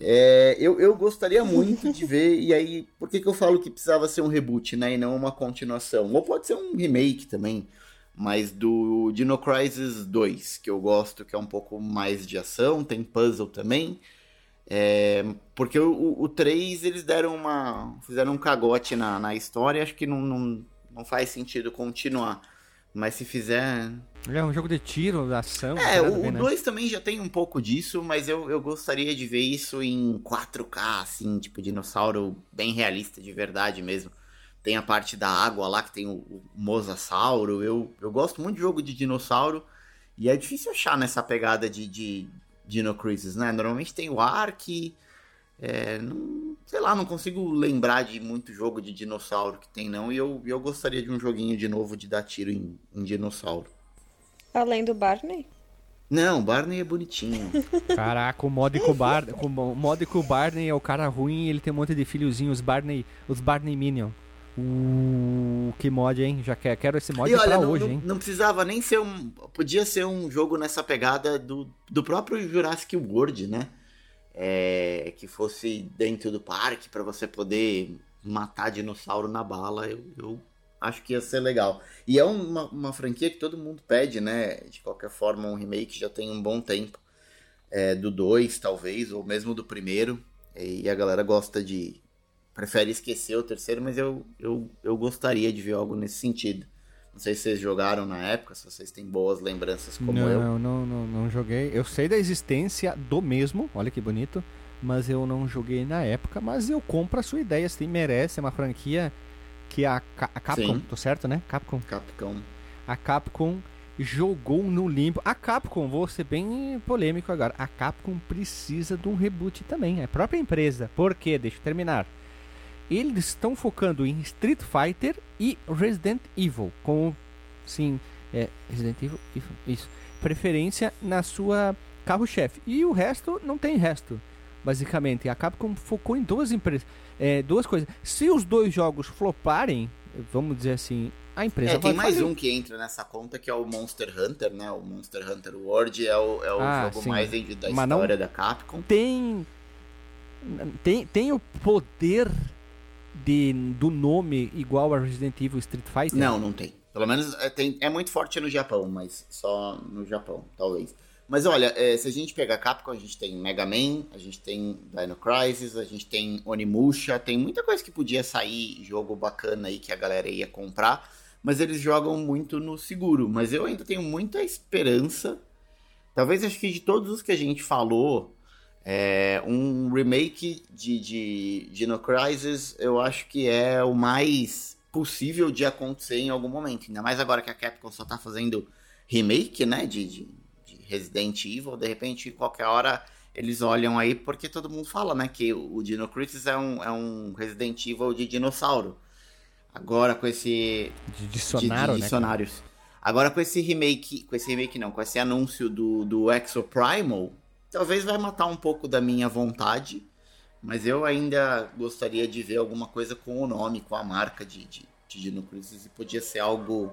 É, eu, eu gostaria muito de ver, e aí, por que, que eu falo que precisava ser um reboot, né? E não uma continuação? Ou pode ser um remake também, mas do Dino Crisis 2, que eu gosto, que é um pouco mais de ação, tem puzzle também. É, porque o, o, o 3 eles deram uma. fizeram um cagote na, na história, acho que não, não, não faz sentido continuar. Mas se fizer, É um jogo de tiro, ação. é, o ver, né? 2 também já tem um pouco disso, mas eu, eu gostaria de ver isso em 4K, assim, tipo, dinossauro bem realista, de verdade mesmo. Tem a parte da água lá, que tem o, o mosasauro. Eu, eu gosto muito de jogo de dinossauro, e é difícil achar nessa pegada de, de Dino Crisis, né? Normalmente tem o Ark, é, não- sei lá, não consigo lembrar de muito jogo de dinossauro que tem, não, e eu, eu gostaria de um joguinho de novo de dar tiro em, em dinossauro. Além do Barney. Não, Barney é bonitinho. Caraca, o mod com o Barney, com o mod com o Barney é o cara ruim e ele tem um monte de filhozinhos, os Barney, os Barney Minion. Uh, que mod, hein? Já quero, quero esse mod E olha, pra não, hoje, não- hein? não precisava nem ser um. Podia ser um jogo nessa pegada do, do próprio Jurassic World, né? É, que fosse dentro do parque pra você poder matar dinossauro na bala. Eu, eu acho que ia ser legal. E é uma, uma franquia que todo mundo pede, né? De qualquer forma, um remake já tem um bom tempo. É, do 2, talvez, ou mesmo do primeiro. E a galera gosta de. Prefere esquecer o terceiro, mas eu, eu, eu gostaria de ver algo nesse sentido. Não sei se vocês jogaram na época, se vocês têm boas lembranças como não, eu. não, não, não joguei. Eu sei da existência do mesmo, olha que bonito, mas eu não joguei na época, mas eu compro a sua ideia, se merece, é uma franquia que a, Ca- a Capcom, Sim. tô certo, né? Capcom. Capcom. A Capcom jogou no limbo. A Capcom, vou ser bem polêmico agora. A Capcom precisa de um reboot também. É a própria empresa. Por quê? Deixa eu terminar. Eles estão focando em Street Fighter e Resident Evil. Com, sim, é, Resident Evil, isso. Preferência na sua carro-chefe. E o resto não tem resto. Basicamente, a Capcom focou em duas empresas. É, duas coisas. Se os dois jogos floparem, vamos dizer assim, a empresa É, vai tem mais falir. um que entra nessa conta que é o Monster Hunter, né? O Monster Hunter World é o, é o Ah, jogo sim. mais vendido da Mas história da Capcom. tem tem tem o poder de do nome igual a Resident Evil Street Fighter? Não, não tem. Pelo menos é, tem, é muito forte no Japão, mas só no Japão, talvez. Mas olha, é, se a gente pegar Capcom, a gente tem Mega Man, a gente tem Dino Crisis, a gente tem Onimusha, tem muita coisa que podia sair, jogo bacana aí que a galera ia comprar, mas eles jogam muito no seguro. Mas eu ainda tenho muita esperança. Talvez acho que de todos os que a gente falou, é, um remake de, de Dino Crisis eu acho que é o mais possível de acontecer em algum momento. Ainda mais agora que a Capcom só tá fazendo remake, né, de, de, de Resident Evil. De repente, qualquer hora eles olham aí, porque todo mundo fala, né, que o Dino Crisis é um, é um Resident Evil de dinossauro. Agora com esse De de, dicionário, de né? dicionários. Agora com esse remake, com esse remake não, com esse anúncio do, do Exo Primal, talvez vai matar um pouco da minha vontade, mas eu ainda gostaria de ver alguma coisa com o nome, com a marca de, de, de Dino Crisis, e podia ser algo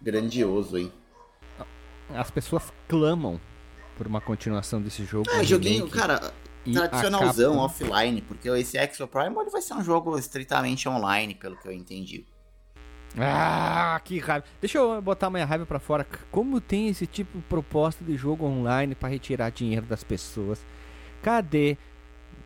grandioso aí. As pessoas clamam por uma continuação desse jogo. É, um joguinho, remake. cara, tradicionalzão, offline, porque esse Exo Primal ele vai ser um jogo estritamente online, pelo que eu entendi. Ah, que raiva. Deixa eu botar minha raiva pra fora. Como tem esse tipo de proposta de jogo online pra retirar dinheiro das pessoas? Cadê?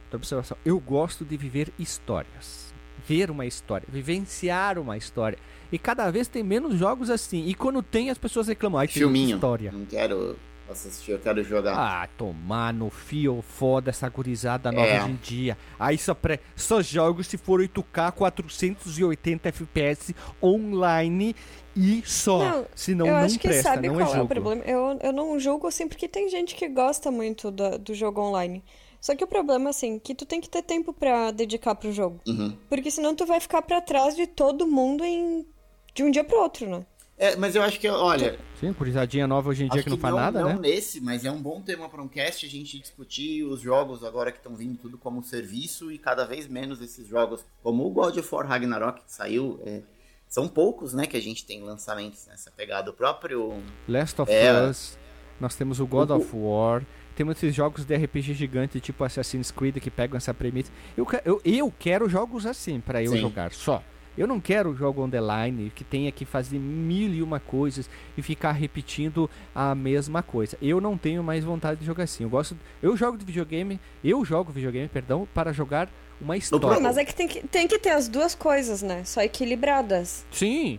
Outra observação. Eu gosto de viver histórias. Ver uma história, vivenciar uma história. E cada vez tem menos jogos assim. E quando tem, as pessoas reclamam. Ai, tem Filminho. história. Não quero assistir, eu quero jogar. Ah, tomar no fio foda essa gurizada nova É. hoje em dia. Aí só, pré, só jogo se for 8K 480 FPS online e só. Não, Senão eu não acho que presta, sabe não qual é é, jogo. o problema. Eu, eu não julgo assim porque tem gente que gosta muito da- do jogo online. Só que o problema, assim, que tu tem que ter tempo pra dedicar pro jogo. Uhum. Porque senão tu vai ficar pra trás de todo mundo em... de um dia pro outro, né? É, mas eu acho que, olha, Sim, gurizadinha nova hoje em dia que não faz nada, não né? nesse, mas é um bom tema para um cast a gente discutir os jogos agora que estão vindo tudo como serviço e cada vez menos esses jogos, como o God of War Ragnarok que saiu, é, são poucos, né, que a gente tem lançamentos nessa pegada. O próprio Last of É. Us, nós temos o God O- of War, temos esses jogos de RPG gigante tipo Assassin's Creed que pegam essa premissa. Eu, eu, eu quero jogos assim pra eu Sim. jogar, só. Eu não quero jogo on the line que tenha que fazer mil e uma coisas e ficar repetindo a mesma coisa. Eu não tenho mais vontade de jogar assim. Eu gosto, eu jogo de videogame, eu jogo videogame, perdão, para jogar uma história. Mas é que tem, que tem que ter as duas coisas, né? Só equilibradas. Sim.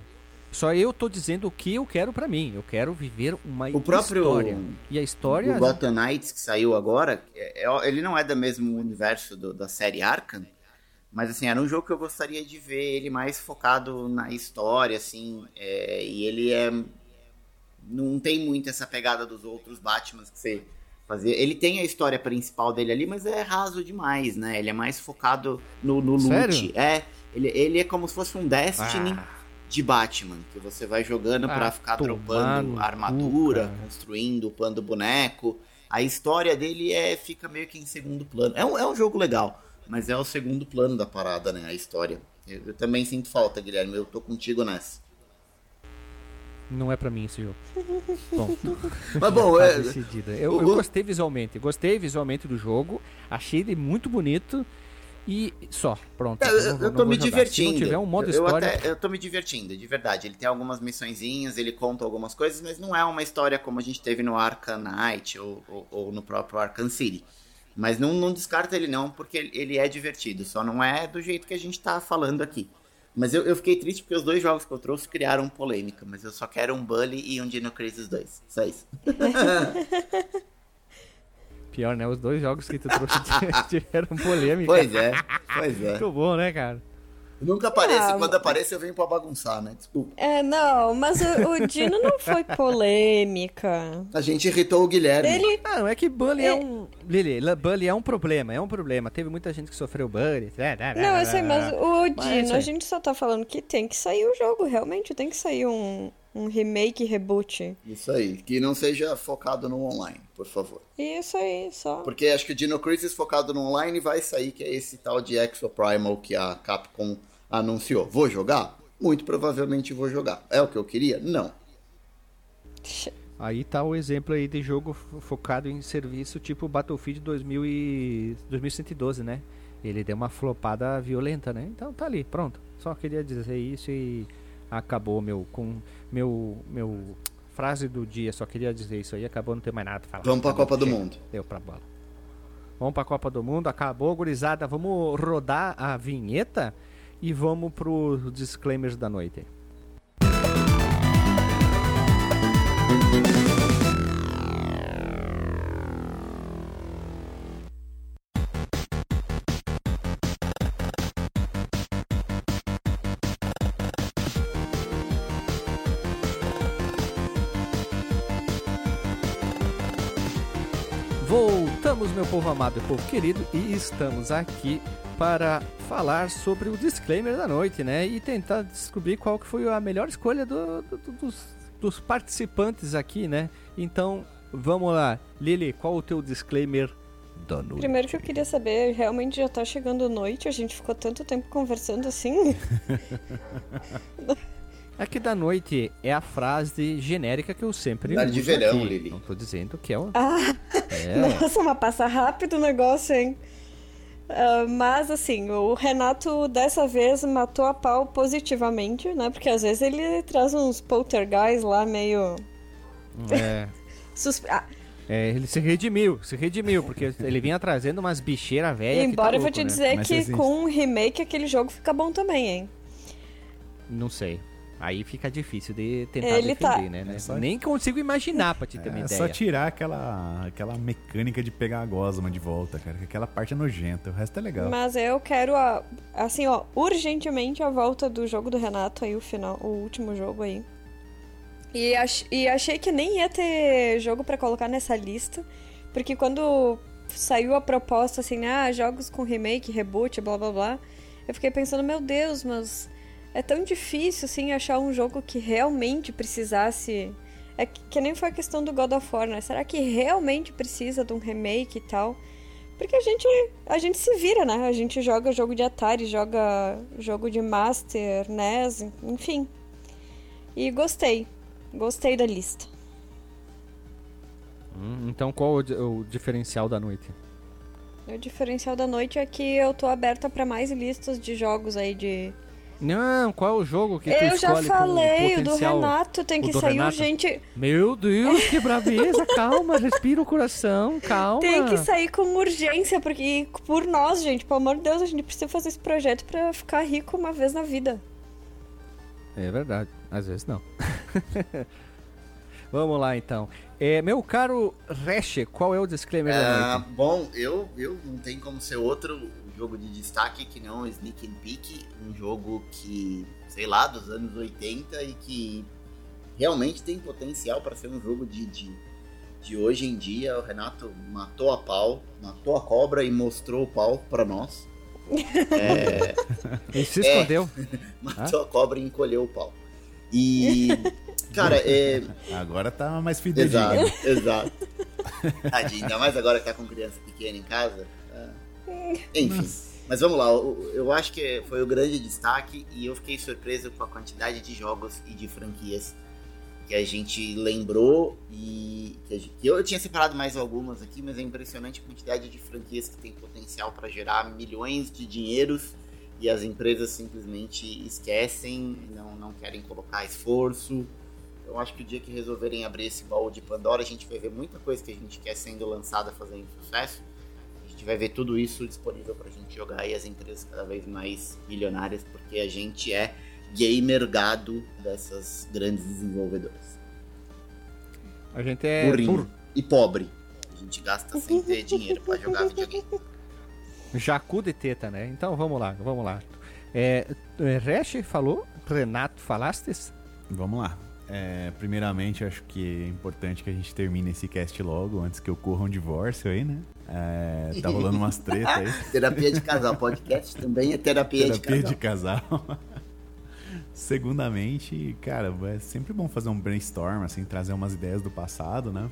Só eu tô dizendo o que eu quero pra mim. Eu quero viver uma O próprio- história. E a história o Gotham Knights que saiu agora, é- é- ele não é do mesmo universo do- da série Arkham, mas assim, era um jogo que eu gostaria de ver ele mais focado na história, assim, é, e ele é não tem muito essa pegada dos outros Batmans que você fazia. Ele tem a história principal dele ali, mas é raso demais, né? Ele é mais focado no, no loot. Sério? É, ele, ele é como se fosse um Destiny Ah. de Batman, que você vai jogando pra Ah, ficar tomar dropando armadura, cara. construindo, upando boneco. A história dele é fica meio que em segundo plano. É um, é um jogo legal, mas é o segundo plano da parada, né? A história. Eu, eu também sinto falta, Guilherme. Eu tô contigo nessa. Não é pra mim esse jogo. Bom, Mas bom, tá é, decidida. Eu, o- eu gostei visualmente. Gostei visualmente do jogo. Achei ele muito bonito. E só, pronto. É, eu, eu não tô me jogar. divertindo. Se não tiver um modo eu, história. até- eu tô me divertindo, de verdade. Ele tem algumas missõezinhas, ele conta algumas coisas, mas não é uma história como a gente teve no Arkham Knight ou, ou- ou no próprio Arkham City. Mas não, não descarta ele não, porque ele- é divertido. Só não é do jeito que a gente tá falando aqui. Mas eu, eu fiquei triste porque os dois jogos que eu trouxe criaram polêmica. Mas eu só quero um Bully e um Dino Crisis 2. Só isso. Pior, né? Os dois jogos que tu trouxe tiveram polêmica. Pois é, pois é. Muito bom, né, cara? Nunca apareço. Ah, Quando apareço eu venho pra bagunçar, né? Desculpa. É, não, mas o, o Dino não foi polêmica. A gente irritou o Guilherme. Ele. Não, é que bully é, É. um. Lili, la- bully é um problema, é um problema. Teve muita gente que sofreu bully. Não, eu sei, mas o Mas é Dino, a aí. gente só tá falando que tem que sair o jogo, realmente tem que sair um, um remake, reboot. Isso aí. Que não seja focado no online, por favor. Isso aí, só. Porque acho que o Dino Crisis focado no online vai sair, que é esse tal de Exo Primal que a Capcom anunciou. Vou jogar? Muito provavelmente vou jogar. É o que eu queria? Não. Aí tá o exemplo aí de jogo fo- focado em serviço tipo Battlefield 2000 e 2112, né? Ele deu uma flopada violenta, né? Então tá ali, pronto. Só queria dizer isso e acabou meu com meu meu frase do dia, só queria dizer isso aí, acabou não ter mais nada pra falar. Vamos pra Acabou, Copa do chega. Mundo. Deu pra bola. Vamos pra Copa do Mundo, acabou, gurizada. Vamos rodar a vinheta e vamos pro disclaimers da noite. Voltamos, meu povo amado e povo querido, e estamos aqui para falar sobre o disclaimer da noite, né? E tentar descobrir qual que foi a melhor escolha do- do- do- dos, dos participantes aqui, né? Então, vamos lá. Lili, qual o teu disclaimer da noite? Primeiro que eu queria saber, realmente já tá chegando noite, a gente ficou tanto tempo conversando assim. Aqui da noite é a frase genérica que eu sempre Horário de uso verão, aqui. Lili. Não tô dizendo que é o... Ah, É, nossa, mas passa rápido o negócio, hein? Ah, mas assim, o Renato dessa vez matou a pau positivamente, né? Porque às vezes ele traz uns poltergeist lá meio. é, suspe- Ah, é, ele se redimiu, se redimiu, porque ele vinha trazendo umas bicheiras velhas tá embora eu vou louco, te né? dizer Mas que com um remake aquele jogo fica bom também, hein? Não sei. Aí fica difícil de tentar Ele tá- defender, né? É só- Nem consigo imaginar pra te ter uma É ideia. só tirar aquela, aquela mecânica de pegar a gosma de volta, cara. que Aquela parte é nojenta, o resto é legal. Mas eu quero, a, assim, ó, urgentemente a volta do jogo do Renato aí, o final, o último jogo aí. E, ach, e achei que nem ia ter jogo pra colocar nessa lista, porque quando saiu a proposta assim, ah, jogos com remake, reboot, blá blá blá, eu fiquei pensando, meu Deus, mas é tão difícil, assim, achar um jogo que realmente precisasse. É que, que nem foi a questão do God of War, né? Será que realmente precisa de um remake e tal? Porque a gente, a gente se vira, né? A gente joga jogo de Atari, joga jogo de Master, NES, enfim. E gostei. Gostei da lista. Hum, então qual o, o diferencial da noite? O diferencial da noite é que eu tô aberta pra mais listas de jogos aí de. Não, qual é o jogo que tu eu já falei, o do? Renato tem que sair Renato? urgente. Meu Deus, que braveza, calma, respira o coração, calma. Tem que sair com urgência, porque por nós, gente, pelo amor de Deus, a gente precisa fazer esse projeto pra ficar rico uma vez na vida. É verdade, às vezes não. Vamos lá então. É, meu caro Reche, qual é o disclaimer da Ah, noite? bom, eu, eu não tem como ser outro jogo de destaque que não Sneak and Peek, um jogo que, sei lá, dos anos 80 e que realmente tem potencial para ser um jogo de, de, de hoje em dia. O Renato matou a pau, matou a cobra e mostrou o pau para nós. É, Ele se é. escondeu. matou a cobra e encolheu o pau. E, cara, é, Agora tá mais fidedigno. Exato, exato. Tadinho, ainda mais agora que tá com criança pequena em casa. Enfim. Mas vamos lá, eu acho que foi o grande destaque e eu fiquei surpreso com a quantidade de jogos e de franquias que a gente lembrou e gente- eu tinha separado mais algumas aqui, mas é impressionante a quantidade de franquias que tem potencial para gerar milhões de dinheiros e as empresas simplesmente esquecem, não, não querem colocar esforço. Eu acho que o dia que resolverem abrir esse baú de Pandora, a gente vai ver muita coisa que a gente quer sendo lançada fazendo sucesso. A gente vai ver tudo isso disponível pra gente jogar e as empresas cada vez mais milionárias, porque a gente é gamer gado dessas grandes desenvolvedoras. A gente é Burrinho burro. e pobre. A gente gasta sem ter dinheiro pra jogar videogame. Jacu de teta, né? Então vamos lá, vamos lá. É, é, Reche falou, Renato falastes? Vamos lá. É, primeiramente, acho que é importante que a gente termine esse cast logo, antes que ocorra um divórcio aí, né? É, tá rolando umas tretas aí. terapia de casal. Podcast também é terapia, Terapia de de casal. casal. Segundamente, cara, é sempre bom fazer um brainstorm, assim, trazer umas ideias do passado, né?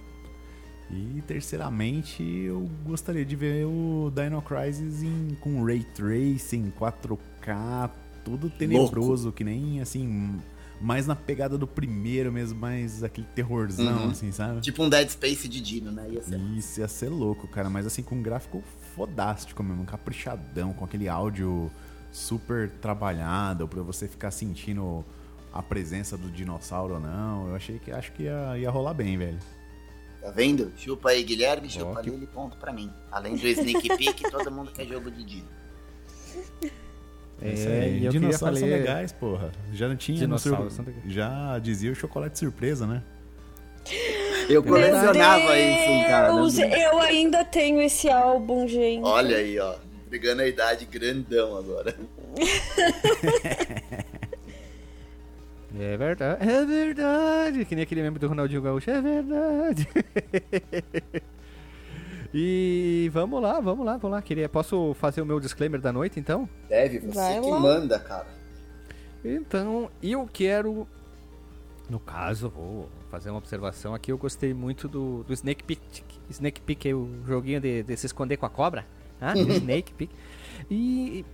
E terceiramente, eu gostaria de ver o Dino Crisis em, com Ray Tracing, 4K, tudo tenebroso, que nem, assim, mais na pegada do primeiro mesmo, mais aquele terrorzão, Uhum. assim, sabe? Tipo um Dead Space de Dino, né? Ia ser. Isso ia ser louco, cara, mas assim, com um gráfico fodástico mesmo, caprichadão, com aquele áudio super trabalhado, pra você ficar sentindo a presença do dinossauro ou não. Eu achei que acho que ia, ia rolar bem, velho. Tá vendo? Chupa aí, Guilherme, chupa Ó, que- Lili, ponto pra mim. Além do Sneak Peek, todo mundo quer jogo de Dino. É, isso aí. e queria Dinossauros falar- são legais, porra. Já não tinha. sur- Dinossauros. Já dizia o chocolate surpresa, né? Eu colecionava isso, cara. Eu ainda tenho esse álbum, gente. Olha aí, ó. Pegando a idade grandão agora. É verdade, é verdade. Que nem aquele meme do Ronaldinho Gaúcho, é verdade. e vamos lá, vamos lá, vamos lá. Queria, posso fazer o meu disclaimer da noite, então? Deve, você Vai que lá. manda, cara. Então, eu quero. No caso, vou fazer uma observação aqui. Eu gostei muito do, do Snake Peek. Snake Peek é o joguinho de, de se esconder com a cobra. Ah, Snake Peek. E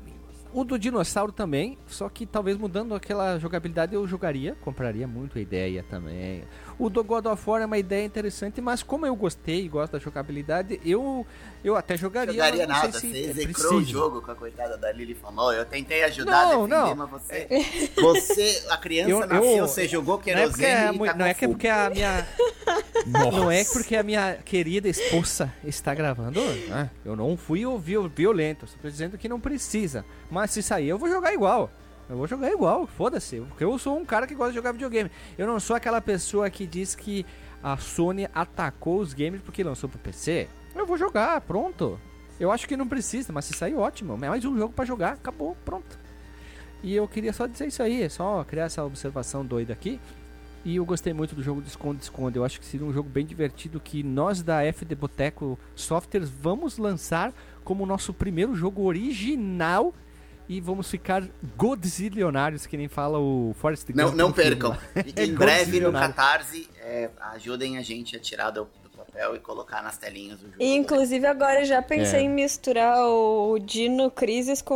o do dinossauro também. Só que talvez mudando aquela jogabilidade eu jogaria. Compraria muito a ideia também. O do God of War é uma ideia interessante, mas como eu gostei e gosto da jogabilidade, eu, eu até jogaria. Jogaria nada, sei você se é execrou o preciso. jogo com a coitada da Lily falou. Eu tentei ajudar Não, a defender, não. mas você. Você, a criança Eu- eu- nasceu, você jogou Não é, porque querosene é, e mu- tá não é que é porque a minha. Não é porque a minha querida esposa está gravando. né? Eu não fui o viol- violento. Estou dizendo que não precisa. Mas se sair, eu vou jogar igual. Eu vou jogar igual, foda-se. Porque eu sou um cara que gosta de jogar videogame. Eu não sou aquela pessoa que diz que a Sony atacou os games porque lançou pro PC. Eu vou jogar, pronto. Eu acho que não precisa, mas se sair, ótimo. É mais um jogo pra jogar, acabou, pronto. E eu queria só dizer isso aí, só criar essa observação doida aqui. E eu gostei muito do jogo do Esconde-Esconde. Eu acho que seria um jogo bem divertido que nós da FD Boteco Softwares vamos lançar como nosso primeiro jogo original e vamos ficar godzilionários, que nem fala o Forrest Não, Gump não filme percam. Em breve no. Catarse, é, ajudem a gente a tirar do, do papel e colocar nas telinhas o jogo. E inclusive agora eu já pensei É. em misturar o Dino Crisis com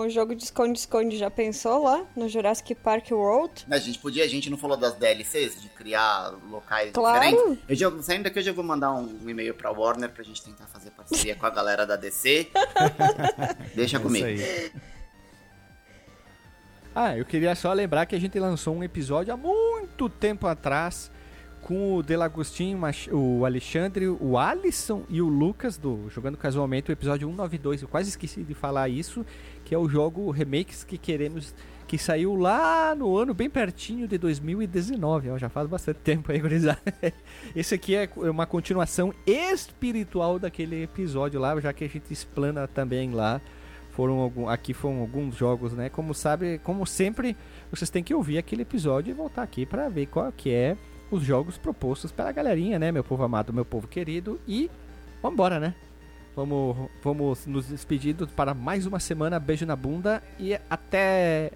o jogo de esconde-esconde. Já pensou lá no Jurassic Park World? A gente podia, a gente não falou das DLCs, de criar locais Claro. diferentes. Eu já, saindo daqui, eu já vou mandar um, um e-mail pra Warner pra gente tentar fazer parceria com a galera da DC. Deixa É comigo. isso aí. Ah, eu queria só lembrar que a gente lançou um episódio há muito tempo atrás com o Delagostinho, o Alexandre, o Alisson e o Lucas do Jogando Casualmente, o episódio 192. Eu quase esqueci de falar isso, que é o jogo Remakes que queremos que saiu lá no ano bem pertinho de 2019, ó, já faz bastante tempo aí, gurizada. Esse aqui é uma continuação espiritual daquele episódio lá, já que a gente explana também lá foram algum, aqui foram alguns jogos, né? Como sabe, como sempre, vocês têm que ouvir aquele episódio e voltar aqui para ver qual que é os jogos propostos pela galerinha, né, meu povo amado, meu povo querido e vambora, né? Vamos, vamos nos despedindo para mais uma semana. Beijo na bunda e até